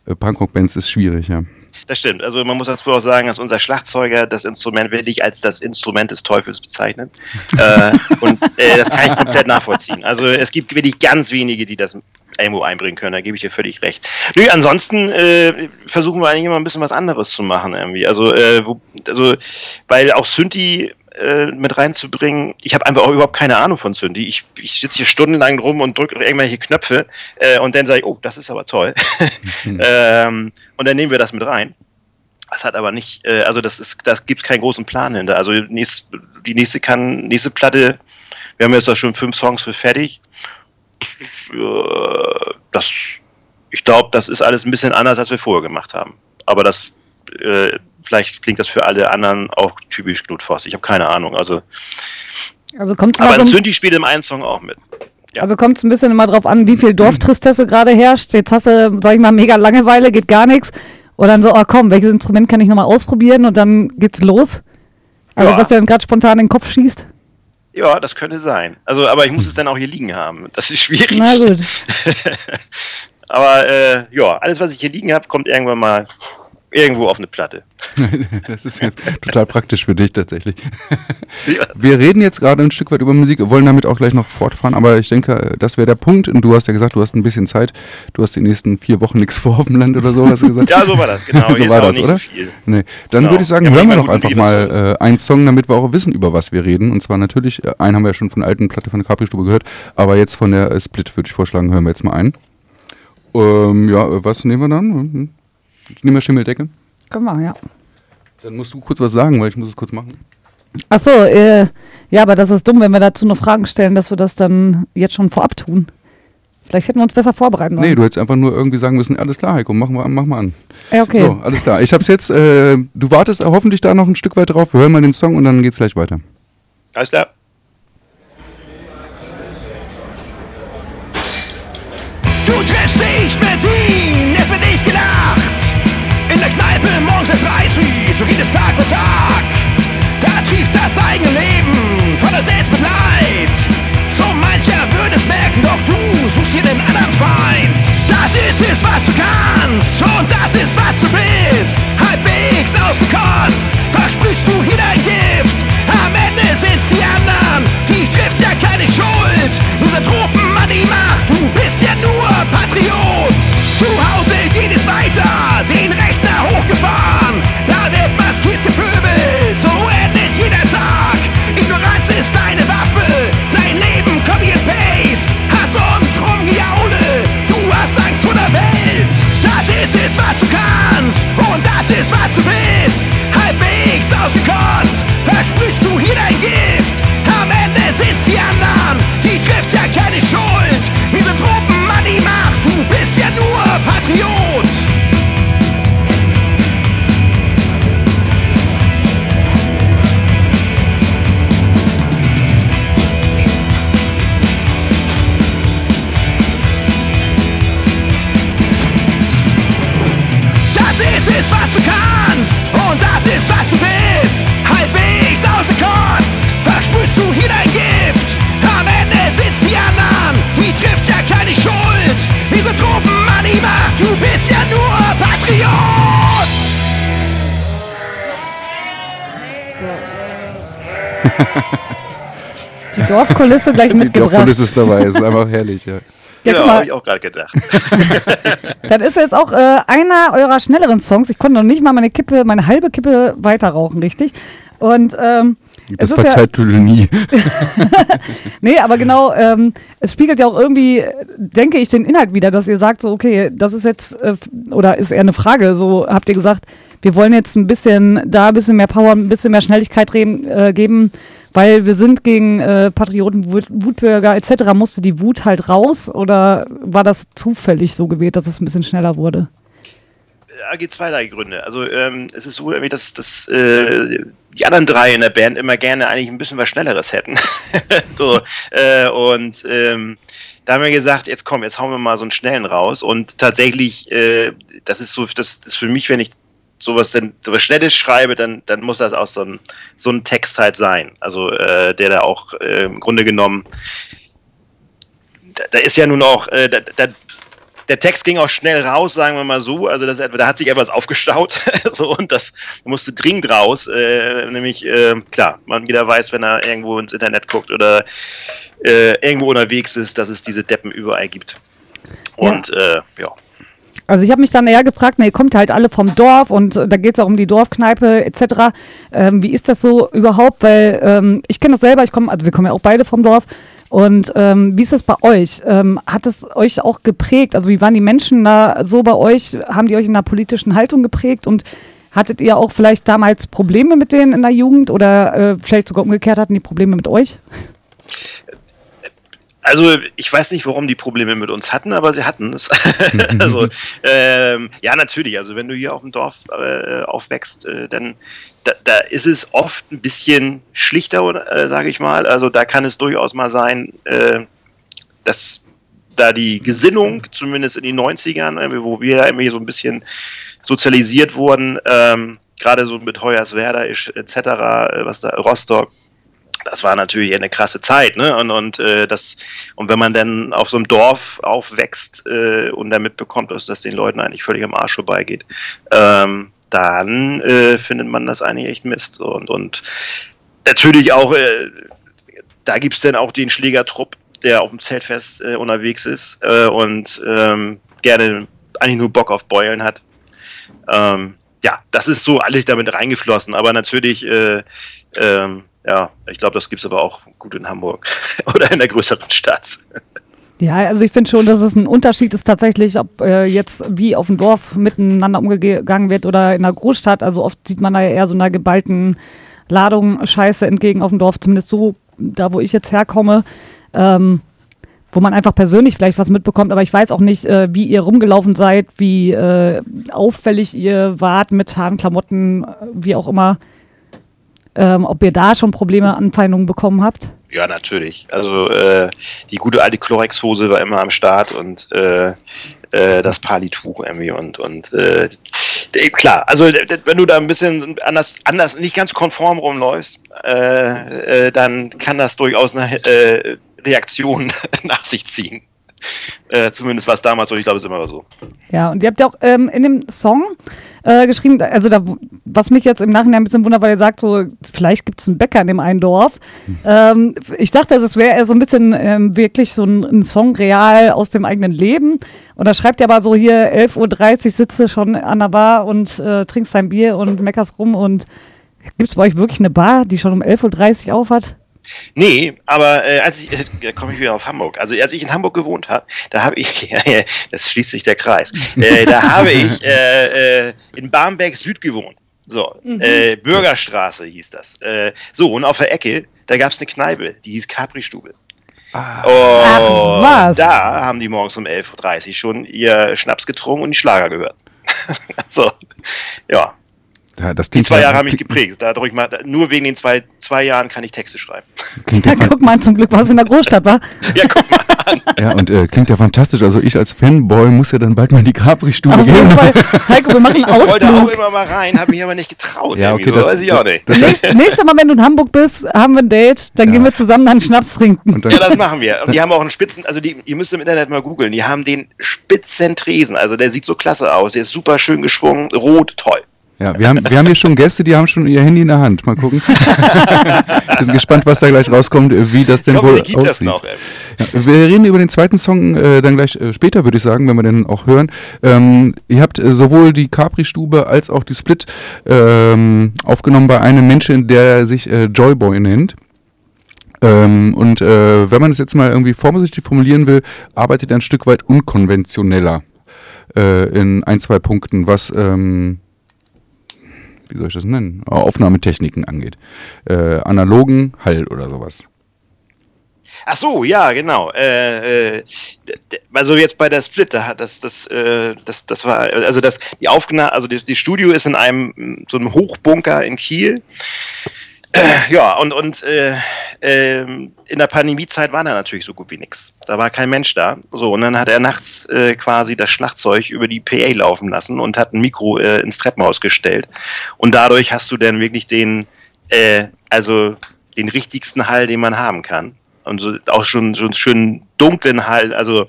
äh, Punkrock-Bands ist schwierig, ja. Das stimmt. Also man muss dazu auch sagen, dass unser Schlagzeuger das Instrument wirklich als das Instrument des Teufels bezeichnet. äh, und äh, das kann ich komplett nachvollziehen. Also es gibt wirklich ganz wenige, die das irgendwo einbringen können, da gebe ich dir völlig recht. Nö, ansonsten äh, versuchen wir eigentlich immer ein bisschen was anderes zu machen irgendwie. Also, äh, wo, also weil auch Synthi äh, mit reinzubringen, ich habe einfach auch überhaupt keine Ahnung von Synthi. Ich, ich sitze hier stundenlang rum und drücke irgendwelche Knöpfe äh, und dann sage ich, oh, das ist aber toll. ähm, und dann nehmen wir das mit rein. Das hat aber nicht, äh, also das ist, das gibt keinen großen Plan hinter. Also nächst, die nächste kann, nächste Platte, wir haben jetzt auch schon fünf Songs für fertig. Äh, das, ich glaube, das ist alles ein bisschen anders, als wir vorher gemacht haben. Aber das, äh, vielleicht klingt das für alle anderen auch typisch Knut Voss. Ich habe keine Ahnung. Also, Also kommt aber es ein so, Synthi spielt im einen Song auch mit. ja. also kommt's ein bisschen immer drauf an, wie viel Dorftristesse gerade herrscht. Jetzt hast du, sag ich mal, mega Langeweile, geht gar nichts. Und dann so, oh komm, welches Instrument kann ich nochmal ausprobieren? Und dann geht's los. Also Ja. was dir dann gerade spontan in den Kopf schießt. Ja, das könnte sein. Also, aber ich muss es dann auch hier liegen haben. Das ist schwierig. Na gut. aber äh, ja, alles, was ich hier liegen habe, kommt irgendwann mal irgendwo auf eine Platte. Das ist ja total praktisch für dich tatsächlich. Wir reden jetzt gerade ein Stück weit über Musik, wollen damit auch gleich noch fortfahren, aber ich denke, das wäre der Punkt. Und du hast ja gesagt, du hast ein bisschen Zeit. Du hast die nächsten vier Wochen nichts vor auf dem Land oder so, hast du gesagt. Ja, so war das, genau. so war das, nicht oder? so viel. Nee. Dann Genau. würde ich sagen, Ja, hören wir doch einfach mal äh, einen Song, damit wir auch wissen, über was wir reden. Und zwar natürlich, äh, einen haben wir ja schon von der alten Platte von der Capri-Stube gehört, aber jetzt von der äh, Split würde ich vorschlagen, hören wir jetzt mal einen. Ähm, ja, äh, was nehmen wir dann? Mhm. Nehmen wir Schimmeldecke. Können wir, ja. Dann musst du kurz was sagen, weil ich muss es kurz machen. Ach so, äh, ja, aber das ist dumm, wenn wir dazu noch Fragen stellen, dass wir das dann jetzt schon vorab tun. Vielleicht hätten wir uns besser vorbereiten sollen. Nee, du hättest einfach nur irgendwie sagen müssen, alles klar, Heiko, mach mal, mach mal an. Ja, okay. So, alles klar. Ich hab's jetzt, äh, du wartest hoffentlich da noch ein Stück weit drauf. Wir hören mal den Song und dann geht's gleich weiter. Alles klar. Du triffst dich mit ihm, es wird nicht gelacht. Der Kneipe morgens um 30, so geht es Tag für Tag. Da trieft das eigene Leben voller Selbstmitleid. So mancher würde es merken, doch du suchst hier den anderen Feind. Das ist es, was du kannst und das ist, was du bist. Halbwegs ausgekotzt, versprühst du hier Dorfkulisse gleich Die mitgebracht. Dorfkulisse ist dabei, ist einfach herrlich, ja. Ja, mal. habe ich auch gerade gedacht. Das ist jetzt auch äh, einer eurer schnelleren Songs. Ich konnte noch nicht mal meine Kippe, meine halbe Kippe weiter rauchen, richtig? Und ähm, Das es ist ja, du nie. nee, aber genau, ähm, es spiegelt ja auch irgendwie, denke ich, den Inhalt wieder, dass ihr sagt, so, okay, das ist jetzt, äh, oder ist eher eine Frage, so habt ihr gesagt, wir wollen jetzt ein bisschen da ein bisschen mehr Power, ein bisschen mehr Schnelligkeit reden, äh, geben, weil wir sind gegen äh, Patrioten, Wut, Wutbürger etc. Musste die Wut halt raus oder war das zufällig so gewählt, dass es ein bisschen schneller wurde? Da gibt zweierlei Gründe. Also ähm, es ist so, irgendwie, dass, dass äh, die anderen drei in der Band immer gerne eigentlich ein bisschen was Schnelleres hätten. so, äh, und ähm, da haben wir gesagt, jetzt komm, jetzt hauen wir mal so einen schnellen raus. Und tatsächlich, äh, das ist so, das ist für mich, wenn ich sowas denn sowas Schnelles schreibe, dann, dann muss das auch so ein, so ein Text halt sein. Also äh, der da auch äh, im Grunde genommen, da, da ist ja nun auch, äh, da, da der Text ging auch schnell raus, sagen wir mal so. Also das, da hat sich etwas aufgestaut so, und das musste dringend raus. Äh, nämlich, äh, klar, man jeder weiß, wenn er irgendwo ins Internet guckt oder äh, irgendwo unterwegs ist, dass es diese Deppen überall gibt. Und ja. Äh, ja. Also ich habe mich dann eher gefragt, na, ihr kommt halt alle vom Dorf und äh, da geht es auch um die Dorfkneipe etc. Ähm, wie ist das so überhaupt? Weil ähm, ich kenne das selber, ich komme, also wir kommen ja auch beide vom Dorf. Und ähm, wie ist es bei euch? Ähm, hat es euch auch geprägt? Also wie waren die Menschen da so bei euch? Haben die euch in einer politischen Haltung geprägt? Und hattet ihr auch vielleicht damals Probleme mit denen in der Jugend oder äh, vielleicht sogar umgekehrt hatten die Probleme mit euch? Also ich weiß nicht, warum die Probleme mit uns hatten, aber sie hatten es. also ähm, ja, natürlich. Also wenn du hier auf dem Dorf äh, aufwächst, äh, dann da, da, ist es oft ein bisschen schlichter, äh, sage ich mal. Also da kann es durchaus mal sein, äh, dass da die Gesinnung, zumindest in den 90ern, äh, wo wir irgendwie so ein bisschen sozialisiert wurden, ähm, gerade so mit Hoyerswerda etc., äh, was da Rostock, das war natürlich eine krasse Zeit, ne? Und, und äh, das, und wenn man dann auf so einem Dorf aufwächst äh, und dann mitbekommt, dass das den Leuten eigentlich völlig am Arsch vorbeigeht, ähm, dann äh, findet man das eigentlich echt Mist. Und, und natürlich auch, äh, da gibt es dann auch den Schlägertrupp, der auf dem Zeltfest äh, unterwegs ist äh, und ähm, gerne eigentlich nur Bock auf Beulen hat. Ähm, ja, das ist so alles damit reingeflossen, aber natürlich äh, ähm, ja, ich glaube, das gibt es aber auch gut in Hamburg oder in der größeren Stadt. Ja, also ich finde schon, dass es ein Unterschied ist tatsächlich, ob äh, jetzt wie auf dem Dorf miteinander umgegangen wird oder in der Großstadt. Also oft sieht man da ja eher so einer geballten Ladung Scheiße entgegen auf dem Dorf, zumindest so da, wo ich jetzt herkomme. Ähm, wo man einfach persönlich vielleicht was mitbekommt, aber ich weiß auch nicht, äh, wie ihr rumgelaufen seid, wie äh, auffällig ihr wart mit Haaren, Klamotten, wie auch immer ähm, ob ihr da schon Probleme, Anfeindungen bekommen habt? Ja, natürlich. Also äh, die gute alte Chlorex-Hose war immer am Start und äh, äh, das Palituch irgendwie und und äh, klar, also wenn du da ein bisschen anders, anders nicht ganz konform rumläufst, äh, äh, dann kann das durchaus eine äh, Reaktion nach sich ziehen. Äh, zumindest war es damals so, ich glaube, es ist immer so. Ja, und ihr habt ja auch ähm, in dem Song äh, geschrieben, also da, was mich jetzt im Nachhinein ein bisschen wundert, weil ihr sagt, so, vielleicht gibt es einen Bäcker in dem einen Dorf. Hm. Ähm, ich dachte, das wäre so ein bisschen ähm, wirklich so ein, ein, Song real aus dem eigenen Leben. Und da schreibt ihr aber so hier 11.30 Uhr sitze schon an der Bar und äh, trinkst dein Bier und meckerst rum und gibt es bei euch wirklich eine Bar, die schon um 11.30 Uhr auf hat? Nee, aber äh, als ich, äh, komme ich wieder auf Hamburg. Also als ich in Hamburg gewohnt habe, da habe ich, das schließt sich der Kreis, äh, da habe ich äh, äh, in Barmbek Süd gewohnt. So, mhm. äh, Bürgerstraße hieß das. Äh, so, und auf der Ecke, da gab es eine Kneipe, die hieß Capri-Stube. Ah. Und Ach, da haben die morgens um 11.30 Uhr schon ihr Schnaps getrunken und die Schlager gehört. so, ja, ja, die zwei Jahre haben mich geprägt. Dadurch mal, nur wegen den zwei, zwei Jahren kann ich Texte schreiben. Ja, guck mal zum Glück, was in der Großstadt war. ja, guck mal an. Ja, und äh, klingt ja fantastisch. Also ich als Fanboy muss ja dann bald mal in die Capri-Stube gehen. Heiko, wir machen Ausflug. Ich wollte auch immer mal rein, habe mich aber nicht getraut. Ja, okay, so, das, weiß ich auch nicht. Nächstes, nächstes Mal, wenn du in Hamburg bist, haben wir ein Date, dann ja. gehen wir zusammen einen Schnaps trinken. ja, das machen wir. Und die haben auch einen Spitzen, also die, ihr müsst im Internet mal googeln, die haben den Spitzentresen. Also der sieht so klasse aus, der ist super schön geschwungen, rot, toll. Ja, wir haben, wir haben hier schon Gäste, die haben schon ihr Handy in der Hand. Mal gucken. wir sind gespannt, was da gleich rauskommt, wie das denn wohl aussieht. Das noch, ja, wir reden über den zweiten Song äh, dann gleich äh, später, würde ich sagen, wenn wir den auch hören. Ähm, ihr habt äh, sowohl die Capri-Stube als auch die Split ähm, aufgenommen bei einem Menschen, der sich äh, Joyboy nennt. Ähm, und äh, wenn man es jetzt mal irgendwie vorsichtig formulieren will, arbeitet er ein Stück weit unkonventioneller äh, in ein, zwei Punkten, was ähm, wie soll ich das nennen, Aufnahmetechniken angeht. Äh, analogen Hall oder sowas. Ach so, ja, genau. Äh, äh, also jetzt bei der Split, das, das, äh, das, das war, also das, die Aufnahme, also das, die Studio ist in einem so einem Hochbunker in Kiel. Ja, und, und äh, äh, in der Pandemiezeit war da natürlich so gut wie nichts. Da war kein Mensch da. So, und dann hat er nachts äh, quasi das Schlagzeug über die PA laufen lassen und hat ein Mikro äh, ins Treppenhaus gestellt. Und dadurch hast du dann wirklich den, äh, also den richtigsten Hall, den man haben kann. Und so auch schon, schon schön dunklen Hall, also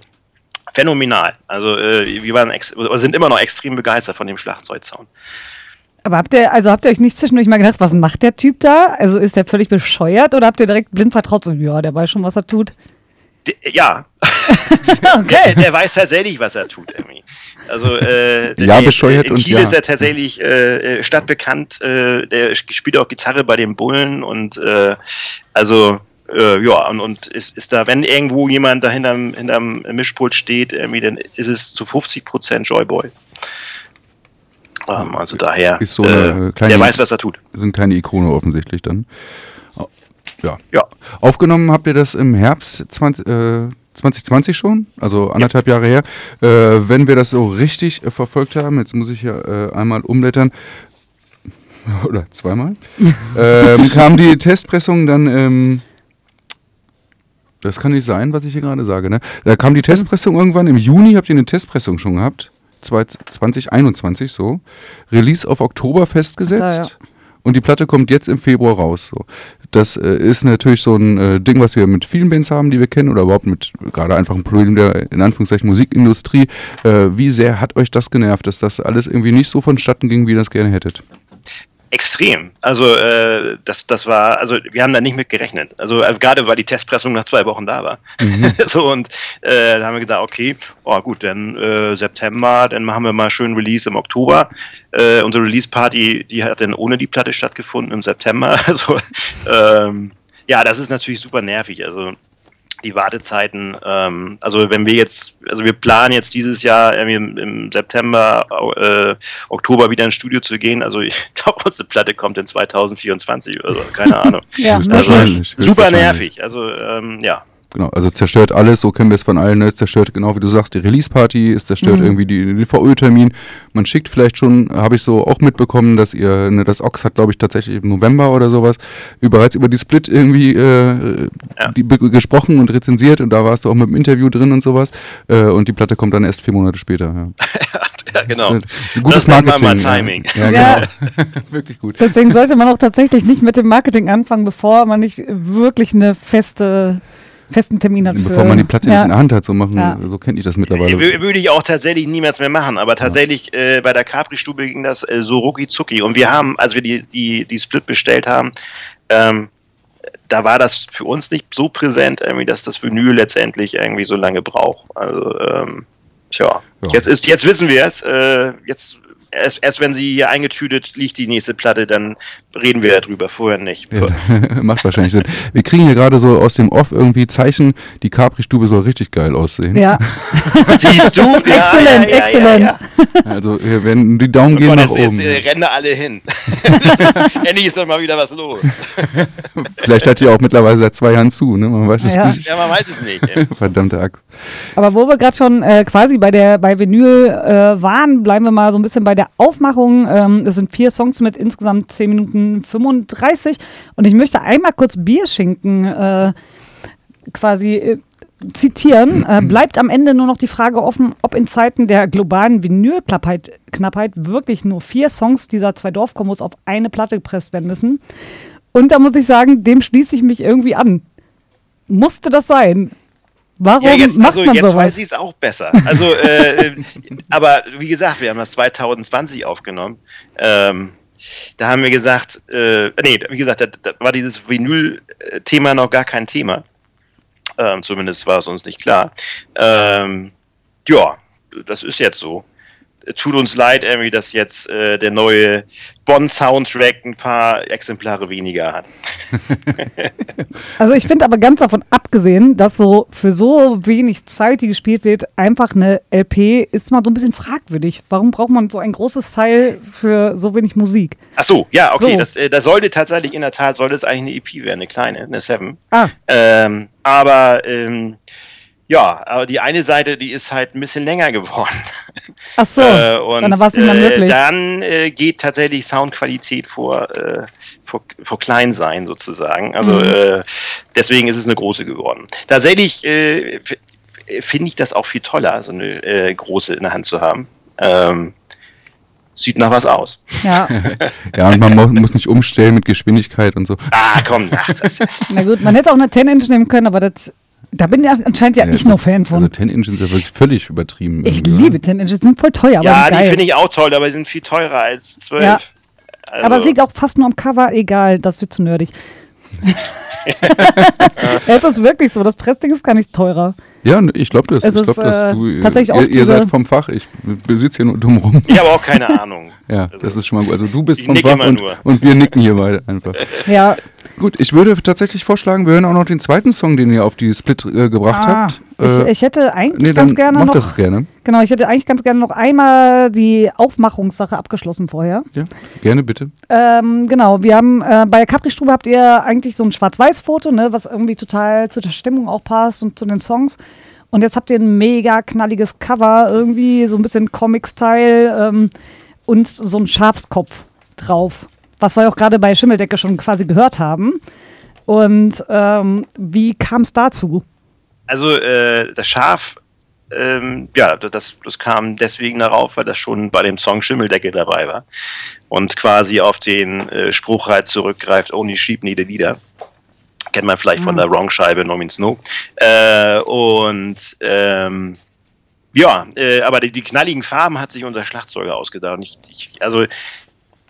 phänomenal. Also äh, wir waren sind immer noch extrem begeistert von dem Schlagzeugsound. Aber habt ihr, also habt ihr euch nicht zwischendurch mal gedacht, was macht der Typ da? Also ist der völlig bescheuert oder habt ihr direkt blind vertraut, so, ja, der weiß schon, was er tut? D ja, Okay. der, der weiß tatsächlich, was er tut. Irgendwie. Also äh, Ja, bescheuert in und Kiel ja. ist er tatsächlich äh, äh, stadtbekannt. Äh, der spielt auch Gitarre bei den Bullen und äh, also äh, ja und, und ist, ist da, wenn irgendwo jemand da hinterm, hinterm Mischpult steht, irgendwie, dann ist es zu 50 Prozent Joyboy. Ähm, also daher, so äh, kleine- der weiß, was er tut. Sind keine Ikone offensichtlich dann. Ja. Ja. Aufgenommen habt ihr das im Herbst 20, äh, 2020 schon, also anderthalb Jahre her. Äh, wenn wir das so richtig äh, verfolgt haben, jetzt muss ich ja äh, einmal umblättern, oder zweimal, ähm, kam die Testpressung dann, ähm, das kann nicht sein, was ich hier gerade sage, ne? Da kam die Testpressung irgendwann, im Juni habt ihr eine Testpressung schon gehabt, 2021 so, Release auf Oktober festgesetzt. Da, ja. Und die Platte kommt jetzt im Februar raus. So. Das äh, ist natürlich so ein äh, Ding, was wir mit vielen Bands haben, die wir kennen, oder überhaupt mit gerade einfach ein Problem der in Anführungszeichen Musikindustrie. Äh, wie sehr hat euch das genervt, dass das alles irgendwie nicht so vonstatten ging, wie ihr das gerne hättet? Extrem. Also äh, das, das war, also wir haben da nicht mit gerechnet. Also äh, gerade weil die Testpressung nach zwei Wochen da war. so und äh, da haben wir gesagt, okay, oh gut, dann äh, September, dann machen wir mal schön Release im Oktober. Äh, unsere Release-Party, die hat dann ohne die Platte stattgefunden im September. Also ähm, ja, das ist natürlich super nervig. Also die Wartezeiten, ähm, also wenn wir jetzt, also wir planen jetzt dieses Jahr irgendwie im, im September, äh, Oktober wieder ins Studio zu gehen. Also ich glaube, unsere Platte kommt in 2024 oder so, keine Ahnung. Ja. Also Wahrscheinlich, super nervig. Also ähm, ja, Genau, also zerstört alles, so kennen wir es von allen. ne? Es zerstört, genau wie du sagst, die Release-Party, es zerstört irgendwie die, den VÖ-Termin. Man schickt vielleicht schon, habe ich so auch mitbekommen, dass ihr, ne, das Ox hat, glaube ich, tatsächlich im November oder sowas, bereits über die Split irgendwie äh, Ja. die, gesprochen und rezensiert und da warst du auch mit dem Interview drin und sowas. Äh, und die Platte kommt dann erst vier Monate später. Ja. ja genau. Das ist ein gutes Das Marketing. mal Timing. Ja, Ja. genau. Wirklich gut. Deswegen sollte man auch tatsächlich nicht mit dem Marketing anfangen, bevor man nicht wirklich eine feste, festen Termin hat. Bevor für- man die Platte ja. nicht in der Hand hat, so machen, Ja. so kenne ich das mittlerweile. Wür- Würde ich auch tatsächlich niemals mehr machen, aber tatsächlich äh, bei der Capri-Stube ging das äh, so rucki zucki. Und wir haben, als wir die, die, die Split bestellt haben, ähm, da war das für uns nicht so präsent, irgendwie, dass das Vinyl letztendlich irgendwie so lange braucht. Also, ähm, tja, Ja. jetzt, ist, jetzt wissen wir es. Äh, jetzt, erst, erst wenn sie hier eingetütet liegt, die nächste Platte, dann reden wir darüber, vorher nicht. Ja, macht wahrscheinlich Sinn. Wir kriegen hier gerade so aus dem Off irgendwie Zeichen, die Capri-Stube soll richtig geil aussehen. Ja, Siehst du? Ja, Exzellent, ja, ja, exzellent. Ja, ja. Also werden die Daumen Guck gehen mal, nach das jetzt oben. äh, rennen da alle hin. Endlich ist doch mal wieder was los. Vielleicht hat die auch mittlerweile seit zwei Jahren zu, ne? Man weiß es Ja. nicht. Ja, man weiß es nicht. Verdammte Axt. aber wo wir gerade schon äh, quasi bei der bei Vinyl äh, waren, bleiben wir mal so ein bisschen bei der Aufmachung. Ähm, es sind vier Songs mit insgesamt 10 Minuten 35 und ich möchte einmal kurz Bierschinken äh, quasi äh, zitieren. Äh, bleibt am Ende nur noch die Frage offen, ob in Zeiten der globalen Vinylknappheit Knappheit wirklich nur vier Songs dieser zwei Dorfkombos auf eine Platte gepresst werden müssen. Und da muss ich sagen, dem schließe ich mich irgendwie an. Musste das sein? Warum Ja, jetzt, macht also man jetzt sowas? weiß ich es auch besser. Also, äh, aber wie gesagt, wir haben das 2020 aufgenommen. Ähm, da haben wir gesagt, äh, nee, wie gesagt, da, da war dieses Vinyl-Thema noch gar kein Thema. Ähm, zumindest war es uns nicht klar. Ähm, ja, das ist jetzt so. Tut uns leid, irgendwie, dass jetzt äh, der neue Bonn-Soundtrack ein paar Exemplare weniger hat. Also ich finde aber ganz davon abgesehen, dass so für so wenig Zeit, die gespielt wird, einfach eine LP ist mal so ein bisschen fragwürdig. Warum braucht man so ein großes Teil für so wenig Musik? Ach so, ja, okay, So. das, äh, das sollte tatsächlich in der Tat, sollte es eigentlich eine EP werden, eine kleine, eine Seven. Ah, Ähm, aber ähm, ja, aber die eine Seite, die ist halt ein bisschen länger geworden. ach so, Äh, und dann war es nicht mehr äh, möglich. dann äh, geht tatsächlich Soundqualität vor, äh, vor, vor Kleinsein sozusagen. Also Mhm. äh, deswegen ist es eine große geworden. Tatsächlich äh, finde ich das auch viel toller, so eine äh, große in der Hand zu haben. Ähm, sieht nach was aus. Ja, Ja, und man mo muss nicht umstellen mit Geschwindigkeit und so. Ah, komm, ach, na gut, man hätte auch eine 10-Inch nehmen können, aber das Da bin ja anscheinend ja, ich nur Fan von. Also 10 Inch sind ja wirklich völlig übertrieben. ich irgendwie, oder? liebe 10 Inches, sind voll teuer, aber ja, die geil. finde ich auch toll, aber sie sind viel teurer als 12. Ja. Also, aber es liegt auch fast nur am Cover, egal, das wird zu nerdig. es ist wirklich so, das Pressding ist gar nicht teurer. Ja, ich glaube das. Es ich glaube ist, das. äh, Du, tatsächlich auch ihr, ihr seid vom Fach, ich besitze hier nur dumm rum. ich habe auch keine Ahnung. Ja, Also, das ist schon mal gut. Also du bist vom Fach und, und wir nicken hier beide einfach. Ja, Gut, ich würde tatsächlich vorschlagen, wir hören auch noch den zweiten Song, den ihr auf die Split äh, gebracht ah, habt. ich, Äh, ich hätte eigentlich nee, ganz gerne noch. das gerne. Genau, ich hätte eigentlich ganz gerne noch einmal die Aufmachungssache abgeschlossen vorher. Ja, gerne bitte. Ähm, genau, wir haben äh, bei Capri-Stube habt ihr eigentlich so ein Schwarz-Weiß-Foto, ne, was irgendwie total zu der Stimmung auch passt und zu den Songs. Und jetzt habt ihr ein mega knalliges Cover, irgendwie so ein bisschen Comic-Style ähm, und so ein Schafskopf drauf, was wir auch gerade bei Schimmeldecke schon quasi gehört haben. Und ähm, wie kam es dazu? Also äh, das Schaf, ähm, ja, das, das kam deswegen darauf, weil das schon bei dem Song Schimmeldecke dabei war und quasi auf den äh, Spruch halt zurückgreift, Only Sheep Need Leader. Kennt man vielleicht von der Wrong-Scheibe No Means No. Äh, und ähm, ja, äh, aber die, die knalligen Farben hat sich unser Schlagzeuger ausgedacht. Ich, ich, also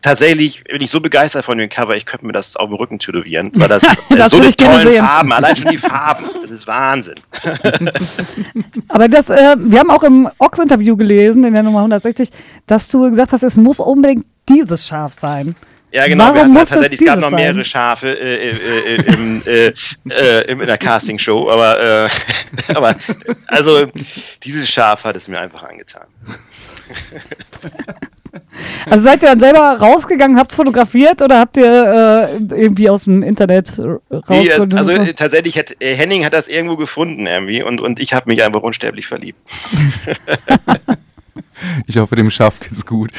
tatsächlich bin ich so begeistert von dem Cover, ich könnte mir das auf dem Rücken tätowieren, weil das, äh, Das so würde eine tollen. Farben, allein schon die Farben, das ist Wahnsinn. Aber das, äh, wir haben auch im Ox-Interview gelesen, in der Nummer 160, dass du gesagt hast, es muss unbedingt dieses Schaf sein. Ja, genau. Warum wir hatten muss tatsächlich, es gab noch mehrere? Schafe äh, äh, äh, im, äh, äh, im, in der Castingshow, aber, äh, aber also dieses Schaf hat es mir einfach angetan. Also seid ihr dann selber rausgegangen, habt fotografiert oder habt ihr äh, irgendwie aus dem Internet Nee, rausgefunden? also äh, tatsächlich hat äh, Henning hat das irgendwo gefunden irgendwie und, und ich habe mich einfach unsterblich verliebt. Ich hoffe, dem Schaf geht's gut.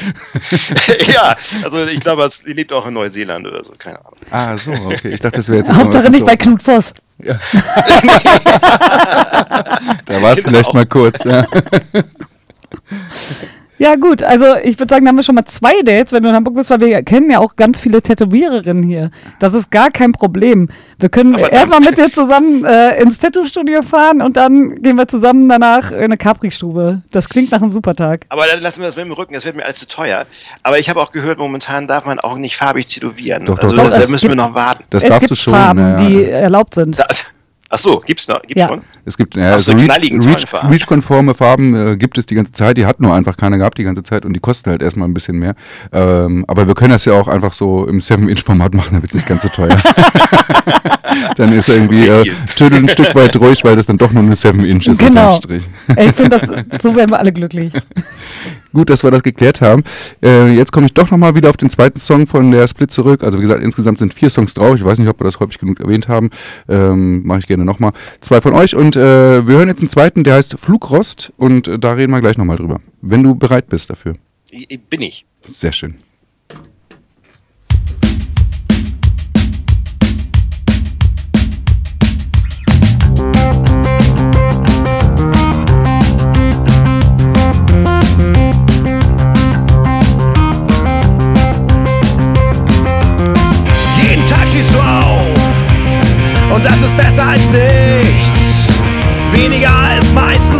ja, also ich glaube, es- lebt auch in Neuseeland oder so, keine Ahnung. Ah, so, okay. Ich dachte, das wäre jetzt. Hauptsache nicht bei Knut Voss. Da war es Genau. vielleicht mal kurz. Ja. Ja gut, also ich würde sagen, da haben wir schon mal zwei Dates, wenn du in Hamburg bist, weil wir kennen ja auch ganz viele Tätowiererinnen hier. Das ist gar kein Problem. Wir können erstmal mit dir zusammen äh, ins Tattoo-Studio fahren und dann gehen wir zusammen danach in eine Capri-Stube. Das klingt nach einem Supertag. Aber dann lassen wir das mit dem Rücken, das wird mir alles zu teuer. Aber ich habe auch gehört, momentan darf man auch nicht farbig tätowieren. Doch, doch, also doch. da, müssen wir gibt- noch warten. Das es darfst gibt du schon. Farben, ja, ja. die erlaubt sind. Da, ach so, gibt's noch? Gibt's Ja. schon? Es gibt ja, Ach also so, Reach, knalligen, Reach, Farben. Reach-konforme Farben äh, gibt es die ganze Zeit. Die hat nur einfach keiner gehabt die ganze Zeit und die kosten halt erstmal ein bisschen mehr. Ähm, aber wir können das ja auch einfach so im 7-Inch-Format machen, dann wird es nicht ganz so teuer. dann ist irgendwie äh. Tüdel ein Stück weit ruhig, weil das dann doch nur eine 7-Inch ist. Genau. unterm Strich. Ey, ich finde, das so werden wir alle glücklich. Gut, dass wir das geklärt haben. Äh, jetzt komme ich doch nochmal wieder auf den zweiten Song von der Split zurück. Also wie gesagt, insgesamt sind vier Songs drauf. Ich weiß nicht, ob wir das häufig genug erwähnt haben. Ähm, Mache ich gerne nochmal. Zwei von euch und äh, wir hören jetzt einen zweiten, der heißt Flugrost und äh, da reden wir gleich nochmal drüber. Wenn du bereit bist dafür. Bin ich. Sehr schön. Und das ist besser als nichts. Weniger ist meistens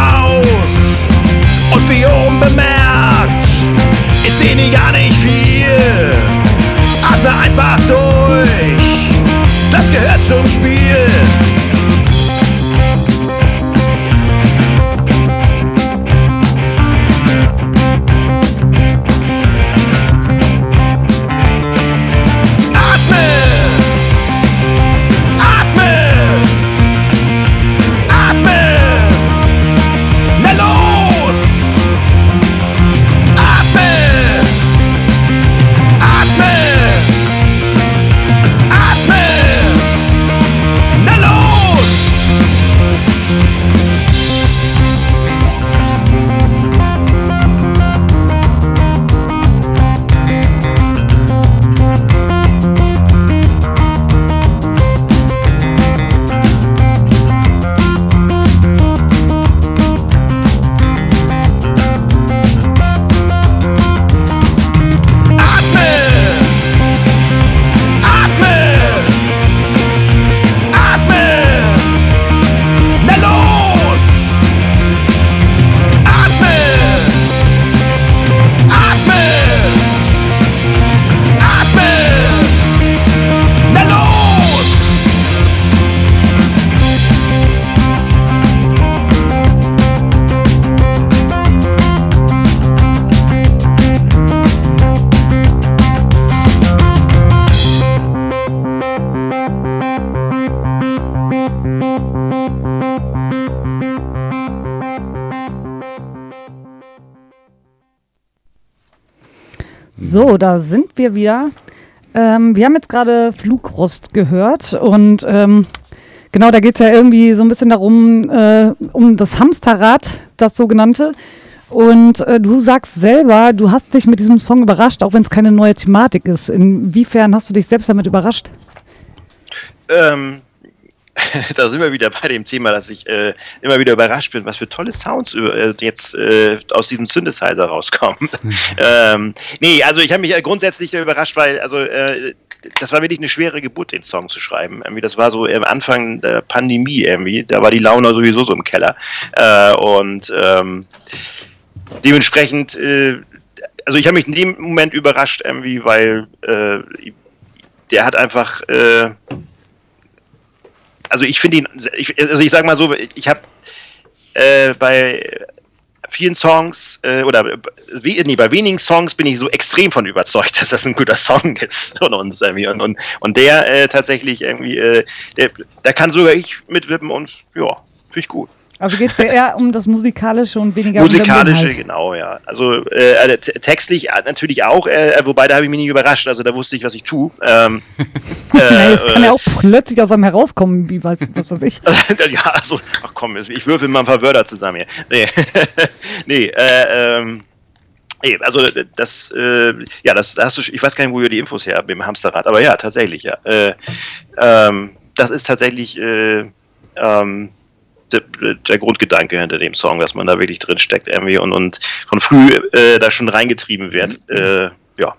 da sind wir wieder. Ähm, wir haben jetzt gerade Flugrost gehört und ähm, genau, da geht es ja irgendwie so ein bisschen darum, äh, um das Hamsterrad, das sogenannte. Und äh, du sagst selber, du hast dich mit diesem Song überrascht, auch wenn es keine neue Thematik ist. Inwiefern hast du dich selbst damit überrascht? Ähm, da sind wir wieder bei dem Thema, dass ich äh, immer wieder überrascht bin, was für tolle Sounds äh, jetzt äh, aus diesem Synthesizer rauskommen. ähm, nee, also ich habe mich äh, grundsätzlich überrascht, weil also äh, das war wirklich eine schwere Geburt, den Song zu schreiben. Irgendwie, das war so am Anfang der Pandemie irgendwie. Da war die Laune sowieso so im Keller. Äh, und ähm, dementsprechend, also ich habe mich in dem Moment überrascht irgendwie, weil der hat einfach, also ich finde ihn, ich, also ich sag mal so, ich habe äh, bei vielen Songs äh, oder we, nee, bei wenigen Songs bin ich so extrem von überzeugt, dass das ein guter Song ist von uns irgendwie. Und, und, und der äh, tatsächlich irgendwie, äh, der, da kann sogar ich mitwippen und ja, finde ich gut. Also geht es ja eher um das Musikalische und weniger Musikalische, um den Inhalt. genau, ja. Also äh, also textlich äh, natürlich auch, äh, wobei da habe ich mich nicht überrascht, also da wusste ich, was ich tue. Ähm, Naja, es kann äh, ja auch plötzlich aus einem herauskommen, wie weiß was weiß ich. ja, also, ach komm, ich würfel mal ein paar Wörter zusammen hier. Nee, nee äh, ähm, nee, also das, äh, ja, das hast du, ich weiß gar nicht, wo ihr die Infos her habt mit dem Hamsterrad, aber ja, tatsächlich, ja. Äh, ähm, das ist tatsächlich äh, ähm, der, der Grundgedanke hinter dem Song, dass man da wirklich drin steckt irgendwie und, und von früh äh, da schon reingetrieben wird. Äh, ja.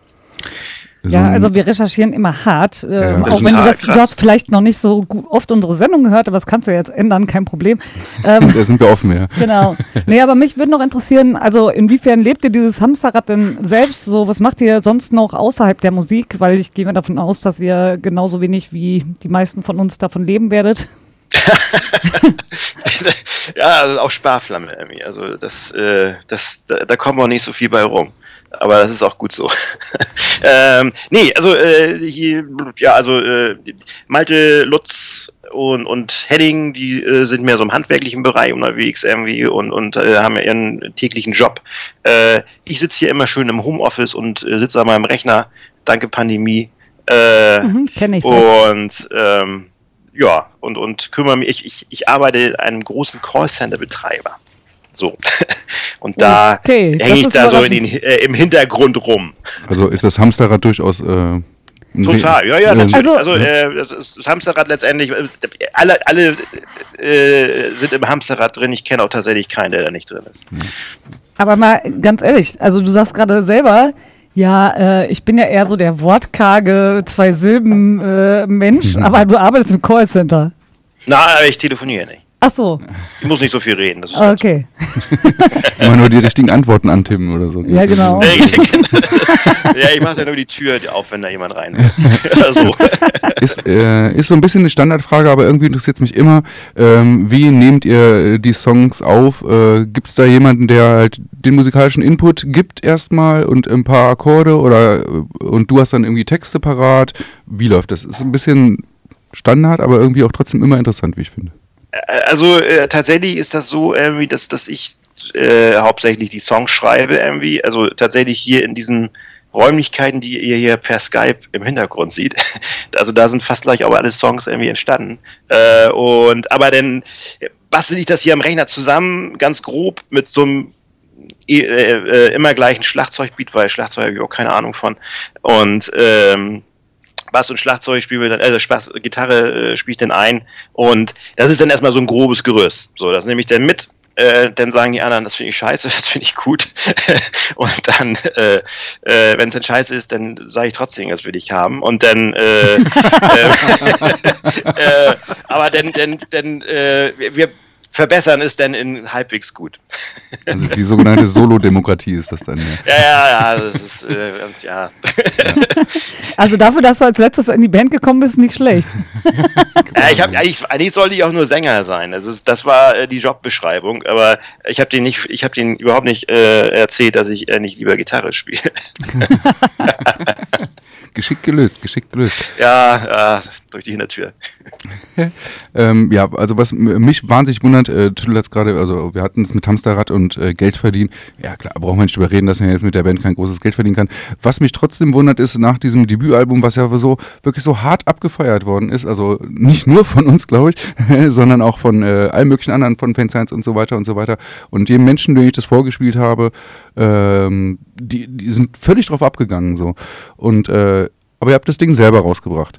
So Ja, also wir recherchieren immer hart, ähm, Ja, das auch wenn du das, du hast vielleicht noch nicht so gut, oft unsere Sendung gehört, aber das kannst du jetzt ändern, kein Problem. Ähm, da sind wir offen, ja. genau. Nee, aber mich würde noch interessieren, also inwiefern lebt ihr dieses Hamsterrad denn selbst? So, was macht ihr sonst noch außerhalb der Musik? Weil ich gehe mal davon aus, dass ihr genauso wenig wie die meisten von uns davon leben werdet. ja, also auch Sparflamme irgendwie. Also das, äh, das, da, da kommen auch nicht so viel bei rum. Aber das ist auch gut so. ähm, nee, also äh, hier, ja, also äh, Malte, Lutz und, und Henning, die äh, sind mehr so im handwerklichen Bereich unterwegs irgendwie und, und äh, haben ja ihren täglichen Job. Äh, ich sitze hier immer schön im Homeoffice und äh, sitze an meinem Rechner. Danke Pandemie. Äh, Mhm, Kenne ich und ähm, ja, und, und kümmere mich, ich, ich, ich arbeite in einem großen Callcenter-Betreiber. So. Und da Okay, hänge ich da so den, äh, im Hintergrund rum. Also ist das Hamsterrad durchaus. Äh, Total, ja, ja, natürlich. Also- Also, äh, das, das Hamsterrad letztendlich, äh, alle, alle äh, sind im Hamsterrad drin. Ich kenne auch tatsächlich keinen, der da nicht drin ist. Aber mal ganz ehrlich, also du sagst gerade selber, ja, äh, ich bin ja eher so der wortkarge zwei Silben äh, Mensch, Mhm. aber du arbeitest im Callcenter. Na, aber ich telefoniere nicht. Ach so, Ich muss nicht so viel reden. Das ist okay. Immer nur die richtigen Antworten antippen oder so. Ja, genau. ja, ich mache ja nur die Tür auf, wenn da jemand rein will. So. Ist, äh, ist so ein bisschen eine Standardfrage, aber irgendwie interessiert es mich immer. Ähm, wie nehmt ihr die Songs auf? Äh, gibt es da jemanden, der halt den musikalischen Input gibt erstmal und ein paar Akkorde oder und du hast dann irgendwie Texte parat? Wie läuft das? Ist ein bisschen Standard, aber irgendwie auch trotzdem immer interessant, wie ich finde. Also äh, tatsächlich ist das so, irgendwie, dass, dass ich äh, hauptsächlich die Songs schreibe, irgendwie. Also tatsächlich hier in diesen Räumlichkeiten, die ihr hier per Skype im Hintergrund seht. Also da sind fast gleich auch alle Songs irgendwie entstanden. Äh, und aber dann bastel ich das hier am Rechner zusammen, ganz grob, mit so einem äh, äh, immer gleichen Schlagzeugbeat, weil Schlagzeug habe ich auch keine Ahnung von. Und ähm, Bass und Schlagzeug spielen wir dann, also Spaß, Gitarre äh, spiele ich dann ein und das ist dann erstmal so ein grobes Gerüst. So, das nehme ich dann mit. Äh, dann sagen die anderen, das finde ich scheiße, das finde ich gut. und dann, äh, äh, wenn es dann scheiße ist, dann sage ich trotzdem, das will ich haben. Und dann, äh, äh, äh, aber dann, dann, dann, äh, wir- wir verbessern es dann in halbwegs gut. Also die sogenannte Solo-Demokratie ist das dann. Ja. Ja, ja, ja, das ist, äh, ja. Also dafür, dass du als letztes in die Band gekommen bist, nicht schlecht. Ja, ich hab, eigentlich, eigentlich sollte ich auch nur Sänger sein. Das, ist, das war äh, die Jobbeschreibung, aber ich habe den nicht, ich habe den überhaupt nicht äh, erzählt, dass ich äh, nicht lieber Gitarre spiele. Geschickt gelöst, geschickt gelöst. ja, äh, durch die Hintertür. Ähm, ja, also was mich wahnsinnig wundert, äh, Tüdel hat gerade, also wir hatten es mit Hamsterrad und äh, Geld verdienen. Ja klar, brauchen wir nicht drüber reden, dass man jetzt mit der Band kein großes Geld verdienen kann. Was mich trotzdem wundert, ist nach diesem Debütalbum, was ja so wirklich so hart abgefeiert worden ist, also nicht nur von uns, glaube ich, sondern auch von äh, allen möglichen anderen, von Fanscience und so weiter und so weiter. Und jedem Menschen, denen ich das vorgespielt habe, ähm, die, die sind völlig drauf abgegangen so. Und äh, aber ihr habt das Ding selber rausgebracht.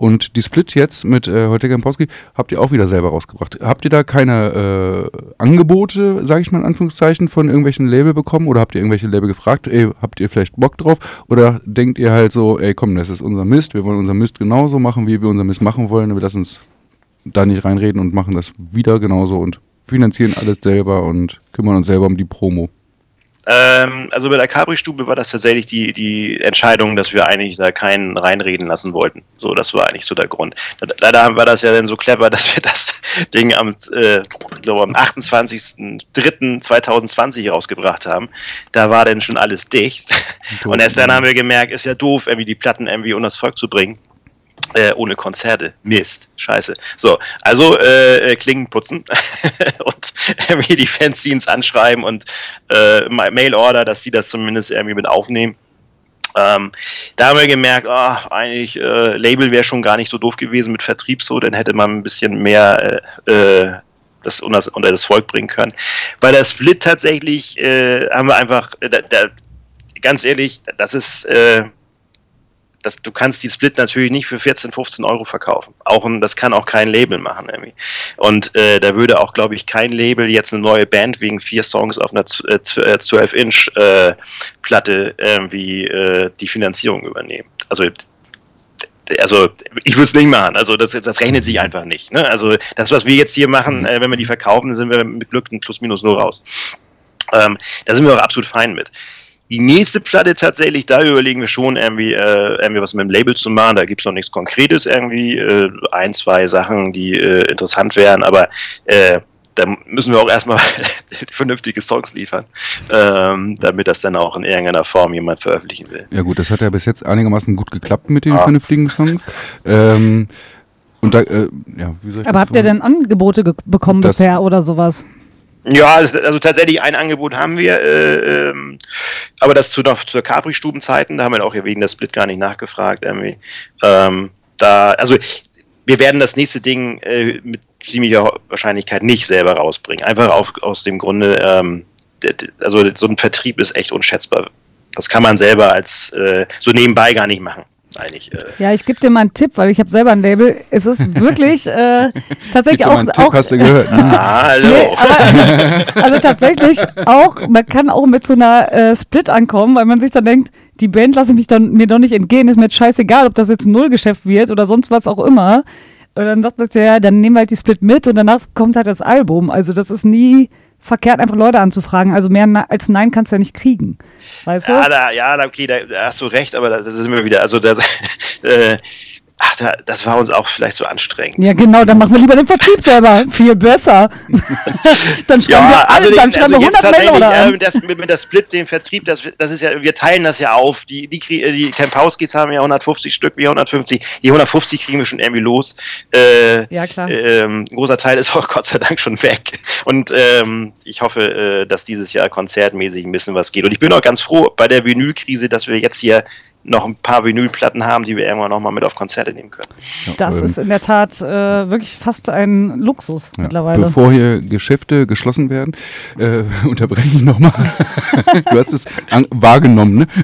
Und die Split jetzt mit äh, Holtega Kempowski habt ihr auch wieder selber rausgebracht. Habt ihr da keine äh, Angebote, sage ich mal in Anführungszeichen, von irgendwelchen Label bekommen? Oder habt ihr irgendwelche Label gefragt, ey, habt ihr vielleicht Bock drauf? Oder denkt ihr halt so, ey, komm, das ist unser Mist, wir wollen unser Mist genauso machen, wie wir unser Mist machen wollen. Wir lassen uns da nicht reinreden und machen das wieder genauso und finanzieren alles selber und kümmern uns selber um die Promo. Ähm, also bei der Capri-Stube war das tatsächlich die, die Entscheidung, dass wir eigentlich da keinen reinreden lassen wollten. So, das war eigentlich so der Grund. Leider war das ja dann so clever, dass wir das Ding am, äh, glaube, am 28.03.2020 rausgebracht haben. Da war dann schon alles dicht. Und erst dann haben wir gemerkt, ist ja doof, irgendwie die Platten irgendwie unter das Volk zu bringen. Äh, ohne Konzerte. Mist. Scheiße. So, also äh, äh, Klingen putzen und irgendwie die Fanzines anschreiben und äh, Ma- Mail-Order, dass sie das zumindest irgendwie mit aufnehmen. Ähm, da haben wir gemerkt, ah, eigentlich äh, Label wäre schon gar nicht so doof gewesen mit Vertrieb so, dann hätte man ein bisschen mehr äh, äh, das unter, unter das Volk bringen können. Bei der Split tatsächlich äh, haben wir einfach, äh, da, da, ganz ehrlich, das ist, äh, das, du kannst die Split natürlich nicht für 14, 15 Euro verkaufen. Auch ein, das kann auch kein Label machen irgendwie. Und äh, da würde auch, glaube ich, kein Label jetzt eine neue Band wegen vier Songs auf einer z- äh, z- äh, 12-Inch äh, Platte irgendwie äh, die Finanzierung übernehmen. Also also ich würde es nicht machen. Also das, das rechnet sich einfach nicht. Ne? Also das, was wir jetzt hier machen, äh, wenn wir die verkaufen, sind wir mit Glück ein plus minus null raus. Ähm, da sind wir auch absolut fein mit. Die nächste Platte tatsächlich, da überlegen wir schon irgendwie, äh, irgendwie was mit dem Label zu machen. Da gibt es noch nichts Konkretes irgendwie. Äh, ein, zwei Sachen, die äh, interessant wären, aber äh, da müssen wir auch erstmal vernünftige Songs liefern, ähm, damit das dann auch in irgendeiner Form jemand veröffentlichen will. Ja gut, das hat ja bis jetzt einigermaßen gut geklappt mit den Ah. vernünftigen Songs. Ähm, und da, äh, ja, wie soll ich Aber das habt ihr denn Angebote ge- bekommen Das- bisher oder sowas? Ja, also tatsächlich ein Angebot haben wir, äh, ähm, aber das zu noch zur Capri-Stubenzeiten, da haben wir auch ja wegen der Split gar nicht nachgefragt. Irgendwie. Ähm, da, also wir werden das nächste Ding äh, mit ziemlicher Wahrscheinlichkeit nicht selber rausbringen. Einfach auf, aus dem Grunde, ähm, also so ein Vertrieb ist echt unschätzbar. Das kann man selber als äh, so nebenbei gar nicht machen. Eigentlich. Äh, Ja, ich gebe dir mal einen Tipp, weil ich habe selber ein Label. Es ist wirklich äh, tatsächlich auch, einen Tipp, auch hast du gehört. ne? ah, hallo. Nee, aber, also tatsächlich auch, man kann auch mit so einer äh, Split ankommen, weil man sich dann denkt, die Band lasse ich mich dann mir doch nicht entgehen, ist mir jetzt scheißegal, ob das jetzt ein Nullgeschäft wird oder sonst was auch immer. Und dann sagt man, ja, dann nehmen wir halt die Split mit und danach kommt halt das Album. Also das ist nie verkehrt, einfach Leute anzufragen. Also mehr als Nein kannst du ja nicht kriegen. Weißt du? Ja, da, ja, okay, da, da hast du recht, aber da, da sind wir wieder. Also das, äh, ach, da, das war uns auch vielleicht so anstrengend. Ja, genau, dann machen wir lieber den Vertrieb selber. Viel besser. dann schreiben wir alle, den- dann schreiben wir jetzt 100 Mail oder an. äh, das, mit, mit der Split, den Vertrieb, das, das ist ja, wir teilen das ja auf. Die, die, äh, die Kempowskis haben ja 150 Stück, wir 150. Die 150 kriegen wir schon irgendwie los. Äh, Ja, klar. ähm, ein großer Teil ist auch Gott sei Dank schon weg. Und ähm, ich hoffe, äh, dass dieses Jahr konzertmäßig ein bisschen was geht. Und ich bin auch ganz froh bei der Vinylkrise, dass wir jetzt hier noch ein paar Vinylplatten haben, die wir irgendwann nochmal mit auf Konzerte nehmen können. Das ähm, ist in der Tat äh, wirklich fast ein Luxus Ja, mittlerweile. Bevor hier Geschäfte geschlossen werden, äh, unterbreche ich nochmal. du hast es an, wahrgenommen, ne?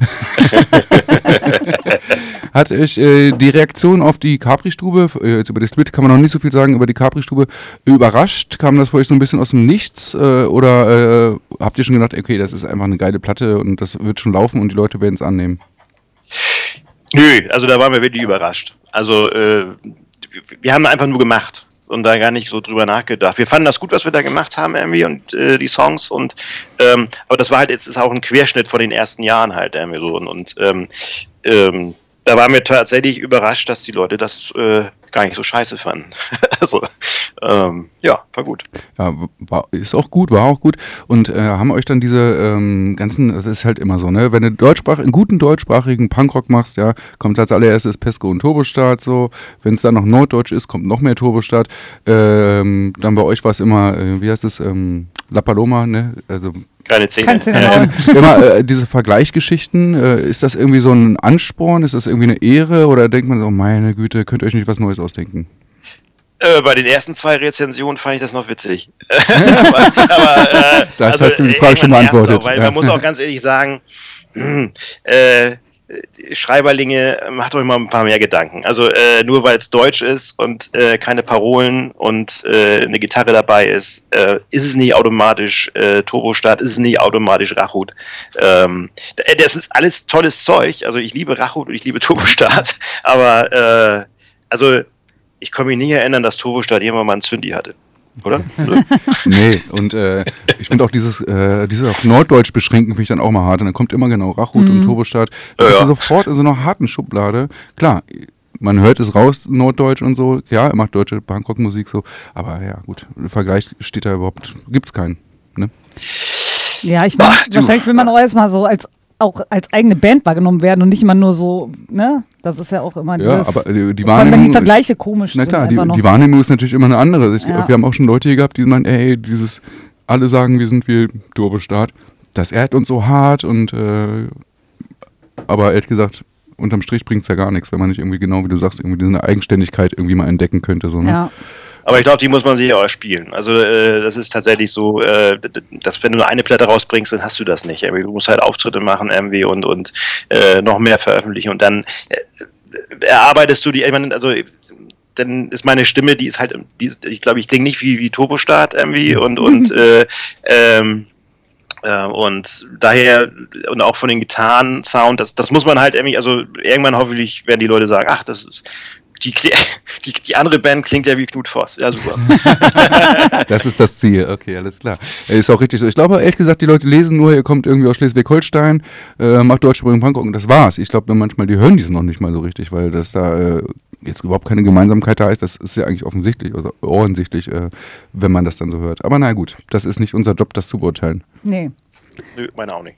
Hat euch äh, die Reaktion auf die Capri-Stube, äh, jetzt über die Split kann man noch nicht so viel sagen, über die Capri-Stube überrascht? Kam das für euch so ein bisschen aus dem Nichts? Äh, oder äh, habt ihr schon gedacht, okay, das ist einfach eine geile Platte und das wird schon laufen und die Leute werden es annehmen? Nö, also da waren wir wirklich überrascht. Also äh, wir haben einfach nur gemacht und da gar nicht so drüber nachgedacht. Wir fanden das gut, was wir da gemacht haben irgendwie und äh, die Songs und ähm, aber das war halt jetzt ist auch ein Querschnitt von den ersten Jahren halt irgendwie so und, und ähm, ähm, da waren wir tatsächlich überrascht, dass die Leute das äh, gar nicht so scheiße fanden. also, ähm, ja, war gut. Ja, war, ist auch gut, war auch gut. Und äh, haben euch dann diese ähm, ganzen, das ist halt immer so, ne? Wenn du Deutschsprach, einen guten deutschsprachigen Punkrock machst, ja, kommt als allererstes Pesco und Turbostart so. Wenn es dann noch Norddeutsch ist, kommt noch mehr Turbostart. Ähm, dann bei euch war es immer, äh, wie heißt es, ähm, La Paloma, ne? Also Keine Zähne. Keine Zähne. Äh, Genau. immer äh, diese Vergleichsgeschichten, äh, ist das irgendwie so ein Ansporn, ist das irgendwie eine Ehre oder denkt man so, meine Güte, könnt ihr euch nicht was Neues ausdenken? Äh, bei den ersten zwei Rezensionen fand ich das noch witzig. aber, aber, äh, Das hast du die Frage schon beantwortet, Auch, weil ja. man muss auch ganz ehrlich sagen, äh, Schreiberlinge, macht euch mal ein paar mehr Gedanken. Also äh, nur weil es Deutsch ist und äh, keine Parolen und äh, eine Gitarre dabei ist, äh, ist es nicht automatisch äh, Turbostart, ist es nicht automatisch Rachut. Ähm, das ist alles tolles Zeug. Also ich liebe Rachut und ich liebe Turbostart, aber äh, also ich kann mich nicht erinnern, dass Turbostart irgendwann mal einen Zündi hatte. Oder? Nee, und äh, ich finde auch dieses, äh, dieses auf Norddeutsch beschränken finde ich dann auch mal hart. Und dann kommt immer genau Rachut und Turbostart. Da Ja, ist ja. sofort in so einer harten Schublade. Klar, man hört es raus, Norddeutsch und so. Ja, er macht deutsche Bangkok-Musik so. Aber ja, gut, im Vergleich steht da überhaupt, gibt's keinen. Ne? Ja, ich meine, wahrscheinlich will man auch erstmal so als auch als eigene Band wahrgenommen werden und nicht immer nur so, ne? Das ist ja auch immer Ja, dieses, aber äh, die vor allem, wenn die Wahrnehmung. Vergleiche komisch Na klar, die, die Wahrnehmung ist natürlich immer eine andere. Ich, Ja. Wir haben auch schon Leute hier gehabt, die meinen, ey, dieses, alle sagen, wir sind wie Turbostart. Das ehrt uns so hart und äh, aber ehrlich gesagt, unterm Strich bringt es ja gar nichts, wenn man nicht irgendwie genau, wie du sagst, irgendwie diese Eigenständigkeit irgendwie mal entdecken könnte. So, ne? ja. Aber ich glaube, die muss man sich auch spielen. Also äh, das ist tatsächlich so, äh, dass wenn du nur eine Platte rausbringst, dann hast du das nicht. Du musst halt Auftritte machen irgendwie und und äh, noch mehr veröffentlichen und dann äh, erarbeitest du die. Ich meine, also dann ist meine Stimme, die ist halt, die ist, ich glaube, ich klinge nicht wie wie Turbostart irgendwie und und äh, ähm, äh, und daher und auch von den Gitarren Sound, das das muss man halt irgendwie, also irgendwann hoffentlich werden die Leute sagen, ach, das ist die, die, die andere Band klingt ja wie Knut Voss. Ja, super. Das ist das Ziel, okay, alles klar. Ist auch richtig so. Ich glaube, ehrlich gesagt, die Leute lesen nur, ihr kommt irgendwie aus Schleswig-Holstein, äh, macht deutschsprachigen Punkrock und das war's. Ich glaube, manchmal, die hören dies noch nicht mal so richtig, weil das da äh, jetzt überhaupt keine Gemeinsamkeit da ist. Das ist ja eigentlich offensichtlich, also offensichtlich, äh, wenn man das dann so hört. Aber na gut, das ist nicht unser Job, das zu beurteilen. Nee. Nö, meine auch nicht.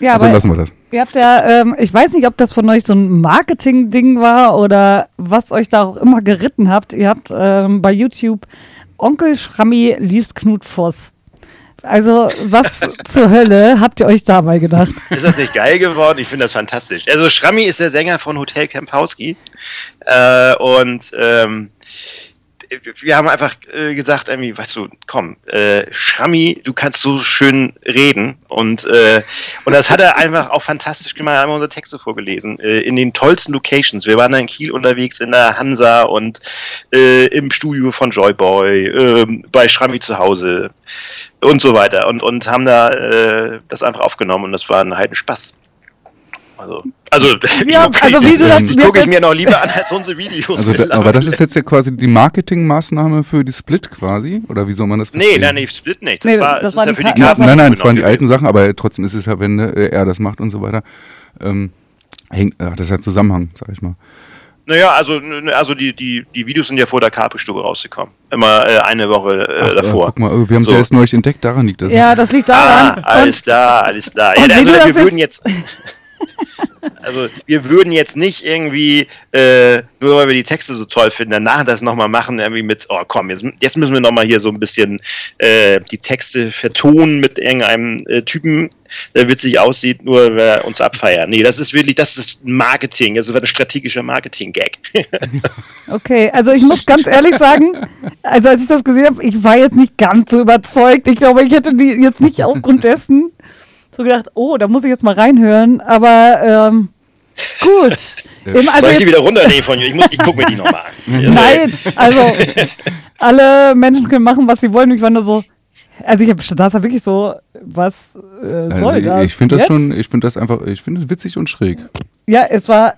Ja, Also aber lassen wir das. ihr habt ja, ähm, ich weiß nicht, ob das von euch so ein Marketing-Ding war oder was euch da auch immer geritten habt. Ihr habt ähm, bei YouTube Onkel Schrammi liest Knut Voss. Also, was zur Hölle habt ihr euch dabei gedacht? Ist das nicht geil geworden? Ich finde das fantastisch. Also Schrammi ist der Sänger von Hotel Kempowski. Äh, und ähm, wir haben einfach äh, gesagt, irgendwie, weißt du, komm, äh, Schrammi, du kannst so schön reden. Und, äh, und das hat er einfach auch fantastisch gemacht. Er hat unsere Texte vorgelesen. Äh, in den tollsten Locations. Wir waren da in Kiel unterwegs, in der Hansa und äh, im Studio von Joyboy, äh, bei Schrammi zu Hause und so weiter. Und, und haben da äh, das einfach aufgenommen und das war ein heiden Spaß. Also, also, Ja, ich, also wie du das- ich gucke ich das- mir noch lieber an als unsere Videos. Also, da, aber das ist jetzt ja quasi die Marketingmaßnahme für die Split quasi? Oder wie soll man das Nee, verstehen? nein, nee, Split nicht. Das Nee, war, das das war ist ja für die Ka- Karten. Nein, nein, es waren die aufgenommen alten Sachen, aber trotzdem ist es ja, wenn äh, er das macht und so weiter, ähm, hängt, äh, das ist ja Zusammenhang, sag ich mal. Naja, also, also die, die, die Videos sind ja vor der Capri-Stube rausgekommen. Immer äh, eine Woche äh, Ach, äh, davor. guck mal, wir haben es So. ja erst neulich entdeckt, daran liegt das. Ja, das liegt Ah, daran. alles klar, alles klar. Ja, und wie also, du wir das würden jetzt. Also wir würden jetzt nicht irgendwie, äh, nur weil wir die Texte so toll finden, danach das nochmal machen, irgendwie mit, oh komm, jetzt, jetzt müssen wir nochmal hier so ein bisschen äh, die Texte vertonen mit irgendeinem äh, Typen, der witzig aussieht, nur weil wir uns abfeiern. Nee, das ist wirklich, das ist Marketing, das ist ein strategischer Marketing-Gag. Okay, also ich muss ganz ehrlich sagen, also als ich das gesehen habe, ich war jetzt nicht ganz so überzeugt. Ich glaube, ich hätte die jetzt nicht aufgrund dessen so gedacht, oh, da muss ich jetzt mal reinhören. Aber ähm, gut. Im, also Soll ich die wieder runternehmen von dir? Ich, muss- ich gucke mir die nochmal an. Nein, also alle Menschen können machen, was sie wollen. Ich war nur so, also ich habe da ist ja wirklich so, was äh, Also soll ich, das? ich finde das jetzt? schon, ich finde das einfach, ich finde es witzig und schräg. Ja, es war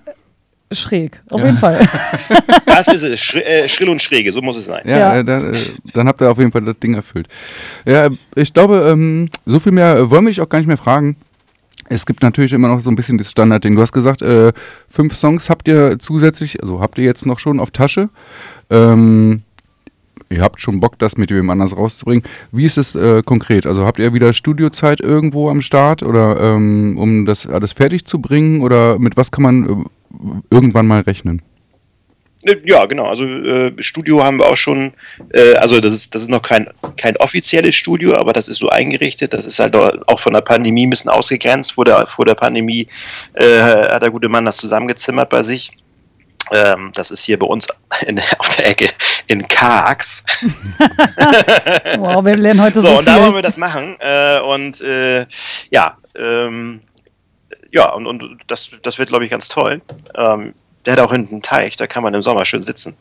schräg, auf jeden Fall. Das ist es, Schri äh, schrill und schräge, so muss es sein. Ja, Ja. Äh, da, äh, dann habt ihr auf jeden Fall das Ding erfüllt. Ja, ich glaube, ähm, so viel mehr äh, wollen wir dich auch gar nicht mehr fragen. Es gibt natürlich immer noch so ein bisschen das Standardding. Du hast gesagt, äh, fünf Songs habt ihr zusätzlich, also habt ihr jetzt noch schon auf Tasche. Ähm, ihr habt schon Bock, das mit jemand anders rauszubringen. Wie ist es äh, konkret? Also habt ihr wieder Studiozeit irgendwo am Start oder ähm, um das alles fertig zu bringen oder mit was kann man äh, irgendwann mal rechnen? Äh, Ja, genau. Also äh, Studio haben wir auch schon. Äh, also das ist das ist noch kein kein offizielles Studio, aber das ist so eingerichtet. Das ist halt auch von der Pandemie ein bisschen ausgegrenzt. Vor der vor der Pandemie äh, hat der gute Mann das zusammengezimmert bei sich. Ähm, das ist hier bei uns in, auf der Ecke in Karx. Wow, wir lernen heute so, So, und da wollen viel. wir das machen. Äh, und äh, ja, ähm, ja, und, und das, das wird, glaube ich, ganz toll. Ähm, der hat auch hinten einen Teich, da kann man im Sommer schön sitzen.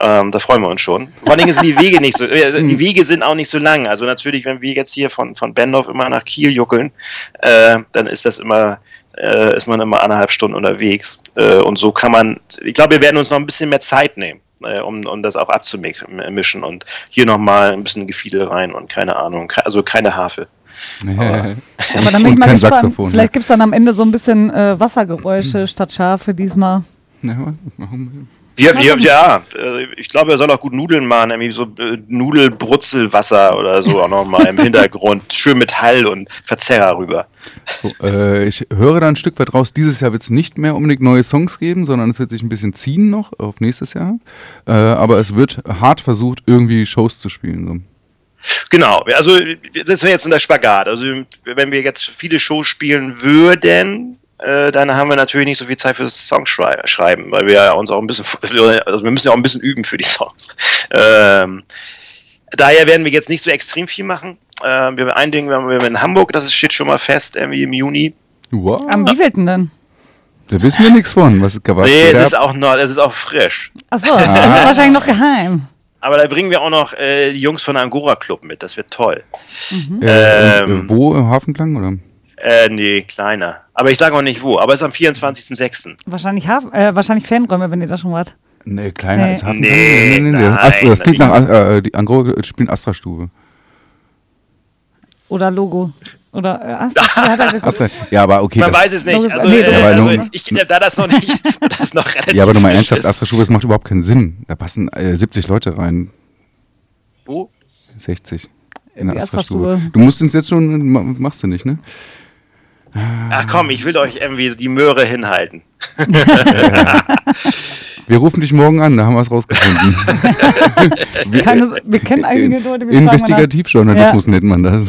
Ähm, da freuen wir uns schon. Vor allen Dingen sind die Wege nicht so, äh, die Wege sind auch nicht so lang. Also natürlich, wenn wir jetzt hier von, von Bendorf immer nach Kiel juckeln, äh, dann ist das immer, äh, ist man immer anderthalb Stunden unterwegs. Äh, und so kann man, ich glaube, wir werden uns noch ein bisschen mehr Zeit nehmen. äh, Um, um das auch abzumischen und hier nochmal ein bisschen Gefiedel rein und keine Ahnung, also keine Harfe. Aber dann bin ich mal gespannt. Saxophon, Vielleicht gibt es dann am Ende so ein bisschen äh, Wassergeräusche statt Schafe diesmal. Ja, machen Wir, wir, ja, äh, ich glaube, er soll auch gut Nudeln machen, irgendwie so äh, Nudelbrutzelwasser oder so auch nochmal im Hintergrund. Schön mit Hall und Verzerrer rüber. So, äh, ich höre da ein Stück weit raus, dieses Jahr wird es nicht mehr unbedingt neue Songs geben, sondern es wird sich ein bisschen ziehen noch auf nächstes Jahr. Äh, aber es wird hart versucht, irgendwie Shows zu spielen. So. Genau, also das wäre jetzt in der Spagat. Also wenn wir jetzt viele Shows spielen würden, äh, dann haben wir natürlich nicht so viel Zeit für das Songschreiben, weil wir ja uns auch ein bisschen, also wir müssen ja auch ein bisschen üben für die Songs. Ähm, daher werden wir jetzt nicht so extrem viel machen. Ähm, wir ein Ding, wir haben in Hamburg, das steht schon mal fest, irgendwie im Juni. Wow. Am wievielten denn? Da wissen wir nichts von. Was, was nee, es ist auch noch, es ist auch frisch. Achso, das ist wahrscheinlich noch geheim. Aber da bringen wir auch noch äh, die Jungs von der Angora Club mit. Das wird toll. äh, ähm, äh, wo? Im Hafenklang? Oder? Äh, nee, kleiner. Aber ich sage auch nicht wo. Aber es ist am 24.06. Wahrscheinlich, Haf äh, wahrscheinlich Fanräume, wenn ihr da schon wart. Nee, kleiner Nee. als Hafenklang? Nee, nein, Astra, das klingt nach, äh, die Angora spielen Astra-Stube. Oder Logo. Oder äh, Astra, hat er. Astra, ja, aber okay. Man das, weiß es nicht. Also, nee, äh, Ja, also ich, da das noch nicht, das noch relativ ja, aber nochmal frisch ernsthaft. Astra-Stube, das macht überhaupt keinen Sinn. Da passen äh, 70 Leute rein. Wo? 60. In In der Astra-Stube. Astra-Stube. Du musst uns jetzt schon, ma- machst du nicht, ne? Ach komm, ich will euch irgendwie die Möhre hinhalten. Wir rufen dich morgen an, da haben wir es rausgefunden. wir, Keine, wir kennen einige Leute. mal. Investigativjournalismus nennt man das.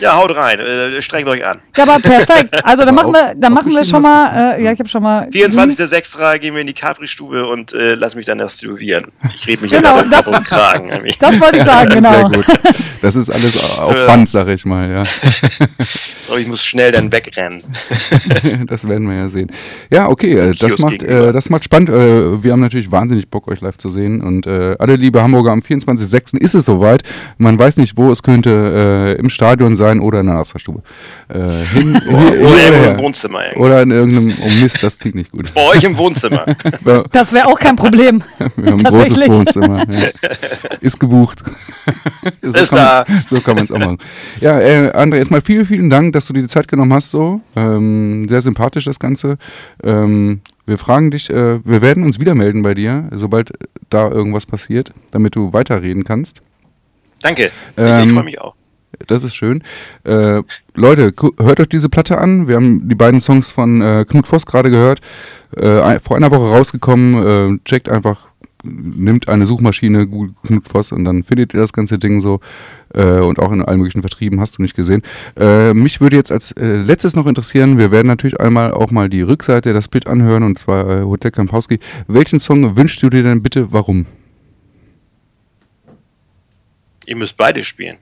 Ja, haut rein, äh, strengt euch an. Ja, aber perfekt. Also dann machen wir, dann machen wir schon mal, äh, ja, ich habe schon mal. 24.06. gehen wir in die Capri-Stube und äh, lass mich dann das tätowieren. Ich rede mich Genau, das- das, und Kragen. irgendwie. Das wollte ich sagen, genau. Sehr gut. Das ist alles auf. Band, sag ich mal, ja. Aber ich muss schnell dann wegrennen. Das werden wir ja sehen. Ja, okay, äh, das macht, äh, das macht spannend. Äh, wir haben natürlich wahnsinnig Bock, euch live zu sehen. Und äh, alle liebe Hamburger, am 24.06. ist es soweit. Man weiß nicht, wo es könnte, äh, im Stadion sein oder in der Astra-Stube. Äh, hin, Oder her. im Wohnzimmer. Irgendwie. Oder in irgendeinem, oh Mist, das klingt nicht gut. Bei euch im Wohnzimmer. Das wäre auch kein Problem. wir haben ein großes. Wohnzimmer. Ja. Ist gebucht. so, Ist kann da. Man, so kann man es auch machen. Ja, äh, André, erstmal vielen, vielen Dank, dass du dir die Zeit genommen hast. So ähm, Sehr sympathisch das Ganze. Ähm, wir fragen dich, äh, wir werden uns wieder melden bei dir, sobald da irgendwas passiert, damit du weiterreden kannst. Danke. Ähm, ich freue mich auch. Das ist schön. Äh, Leute, hört euch diese Platte an. Wir haben die beiden Songs von äh, Knut Voss gerade gehört. Äh, vor einer Woche rausgekommen. Äh, checkt einfach, nimmt eine Suchmaschine, Google Knut Voss und dann findet ihr das ganze Ding so. Äh, und auch in allen möglichen Vertrieben hast du nicht gesehen. Äh, mich würde jetzt als letztes noch interessieren, wir werden natürlich einmal auch mal die Rückseite, das Split anhören und zwar Hotel Kampowski. Welchen Song wünschst du dir denn bitte, warum? Ihr müsst beide spielen.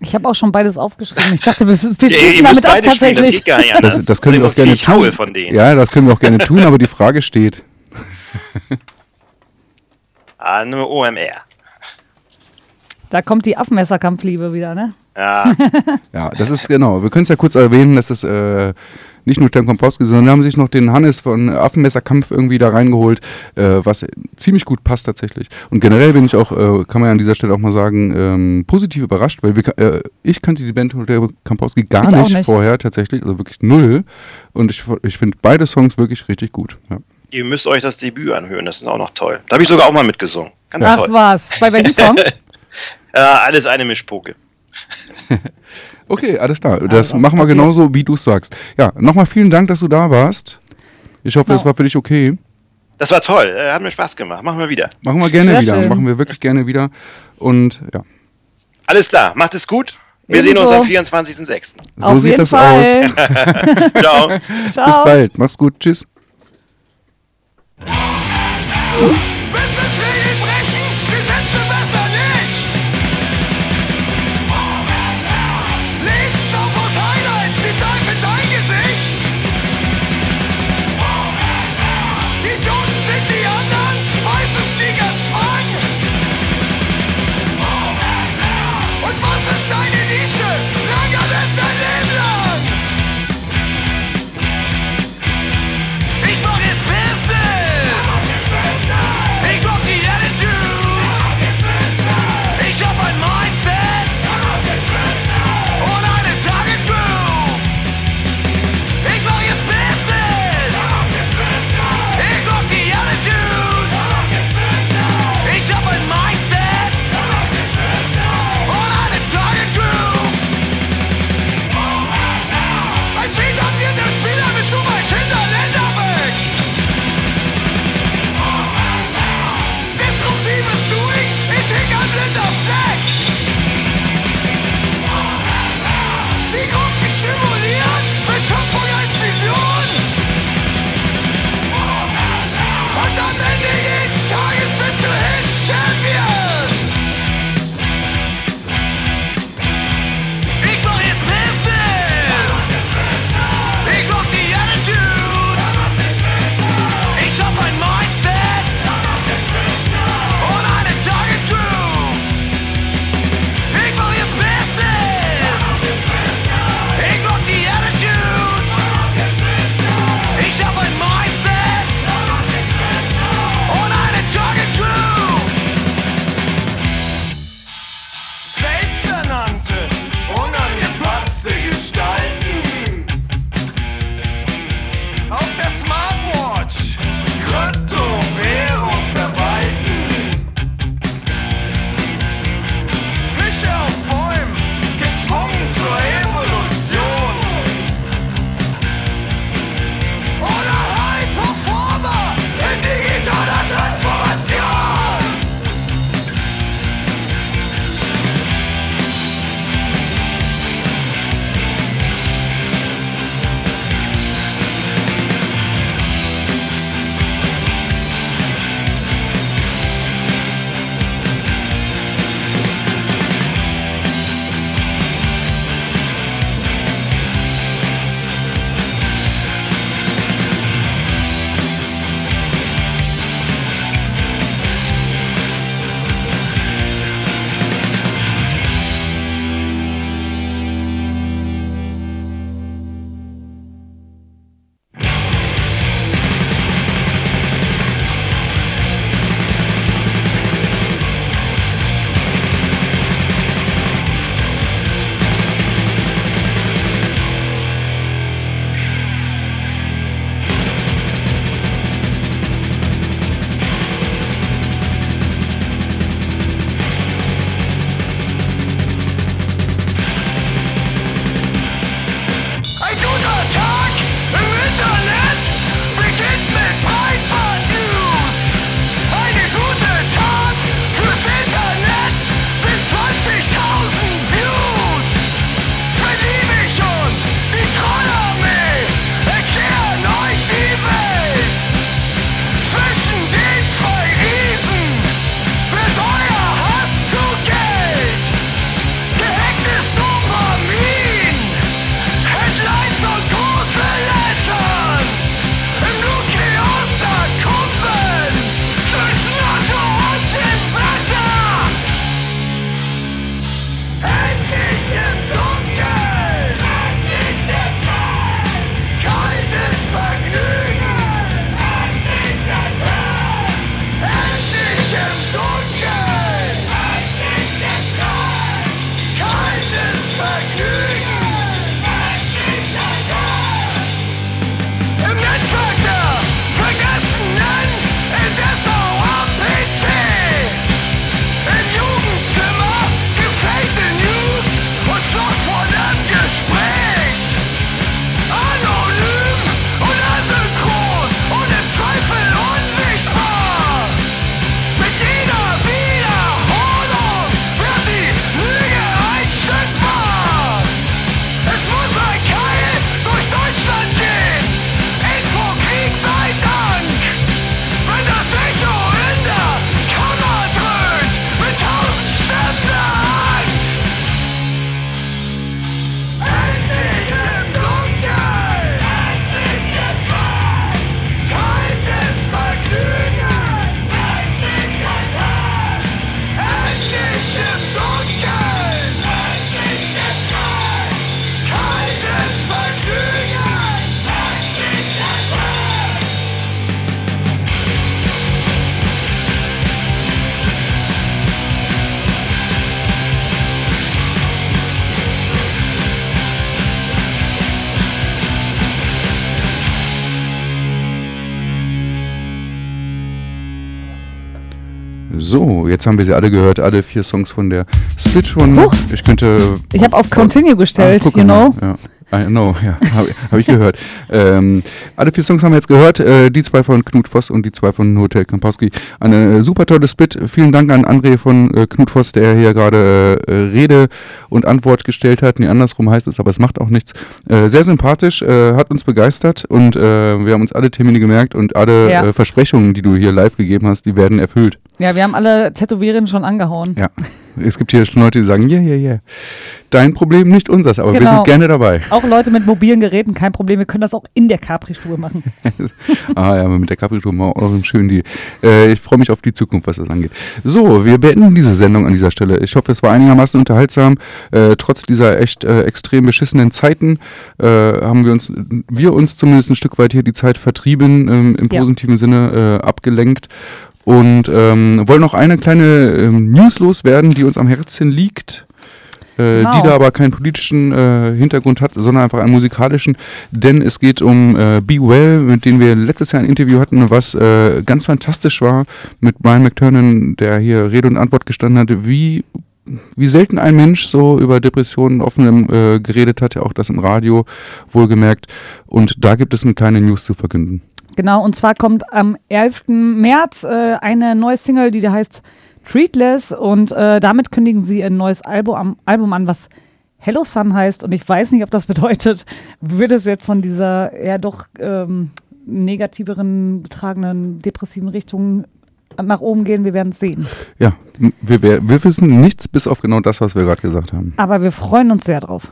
Ich habe auch schon beides aufgeschrieben. Ich dachte, wir, wir Ja, schließen müsst damit ab beide spielen, das tatsächlich. Das, das können wir auch gerne tun. von denen. Ja, das können wir auch gerne tun, aber die Frage steht. Ah, nur OMR. Da kommt die Affenmesserkampfliebe wieder, ne? Ja, Ja, das ist genau. Wir können es ja kurz erwähnen, dass das äh, nicht nur Stem Kompowski, sondern haben sich noch den Hannes von Affenmesserkampf irgendwie da reingeholt, äh, was ziemlich gut passt tatsächlich. Und generell bin ich auch, äh, kann man ja an dieser Stelle auch mal sagen, ähm, positiv überrascht, weil wir, äh, ich kannte die Band Hotel Kampowski gar nicht, nicht. vorher tatsächlich, also wirklich null. Und ich, ich finde beide Songs wirklich richtig gut. Ja. ihr müsst euch das Debüt anhören, das ist auch noch toll. Da habe ich sogar auch mal mitgesungen. Ganz Ach toll. was, bei welchem Song? Äh, alles eine Mischpoke. Okay, alles klar. Das Also, machen wir okay. genauso, wie du es sagst. Ja, nochmal vielen Dank, dass du da warst. Ich hoffe, Genau. das war für dich okay. Das war toll, äh, hat mir Spaß gemacht. Machen wir wieder. Machen wir gerne Sehr wieder. schön. Machen wir wirklich gerne wieder. Und ja, Alles klar, macht es gut. Wir sehen Ebenso. uns am 24.06. so Auf sieht jeden das Fall. aus. Ciao. Ciao. Bis bald. Mach's gut. Tschüss. Business-Regeln jetzt haben wir sie alle gehört, alle vier Songs von der Split von. Huch. Ich könnte. Ich habe auf Continue gestellt, Ah, guck you know. Ja. I know, ja, habe hab ich gehört. Ähm, alle vier Songs haben wir jetzt gehört, äh, die zwei von Knut Voss und die zwei von Hotel Kampowski. Eine äh, super tolle Split. Vielen Dank an André von äh, Knut Voss, der hier gerade äh, Rede und Antwort gestellt hat. Nee, andersrum heißt es, aber es macht auch nichts. Äh, sehr sympathisch, äh, hat uns begeistert und wir haben uns alle Termine gemerkt und alle Ja. Versprechungen, die du hier live gegeben hast, die werden erfüllt. Ja, wir haben alle Tätowierungen schon angehauen. Ja, es gibt hier schon Leute, die sagen, yeah, yeah, yeah. Dein Problem, nicht unseres, aber wir Genau. sind gerne dabei. Auch Leute mit mobilen Geräten, kein Problem, wir können das auch in der Capri-Stube machen. Ah ja, mit der Capri-Tour machen wir auch einen schönen Deal. Äh, ich freue mich auf die Zukunft, was das angeht. So, wir beenden diese Sendung an dieser Stelle. Ich hoffe, es war einigermaßen unterhaltsam. Äh, trotz dieser echt äh, extrem beschissenen Zeiten äh, haben wir uns, wir uns zumindest ein Stück weit hier die Zeit vertrieben, ähm, im Ja. positiven Sinne äh, abgelenkt. Und ähm, wollen noch eine kleine ähm, News loswerden, die uns am Herzen liegt. Äh, Genau. die da aber keinen politischen äh, Hintergrund hat, sondern einfach einen musikalischen, denn es geht um äh, Be Well, mit dem wir letztes Jahr ein Interview hatten, was äh, ganz fantastisch war, mit Brian McTurnan, der hier Rede und Antwort gestanden hat, wie wie selten ein Mensch so über Depressionen offen äh, geredet hat, ja auch das im Radio wohlgemerkt. Und da gibt es eine kleine News zu verkünden. Genau, und zwar kommt am 11. März äh, eine neue Single, die da heißt Treatless und äh, damit kündigen sie ein neues Album, am- Album an, was Hello Sun heißt und ich weiß nicht, ob das bedeutet, würde es jetzt von dieser eher doch ähm, negativeren, betragenen, depressiven Richtung nach oben gehen, wir werden es sehen. Ja, wir, wir, wir wissen nichts bis auf genau das, was wir gerade gesagt haben. Aber wir freuen uns sehr drauf.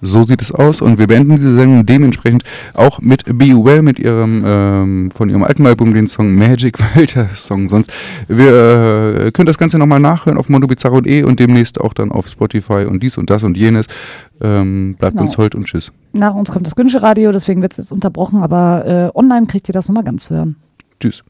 So sieht es aus und wir beenden diese Sendung dementsprechend auch mit Be Well, mit ihrem ähm, von ihrem alten Album, den Song Magic, weil der Song sonst. Wir äh, können das Ganze nochmal nachhören auf mondobizarro.de und demnächst auch dann auf Spotify und dies und das und jenes. Ähm, bleibt Genau. uns hold und tschüss. Nach uns kommt das Günsche Radio, deswegen wird es jetzt unterbrochen, aber äh, online kriegt ihr das nochmal ganz zu hören. Tschüss.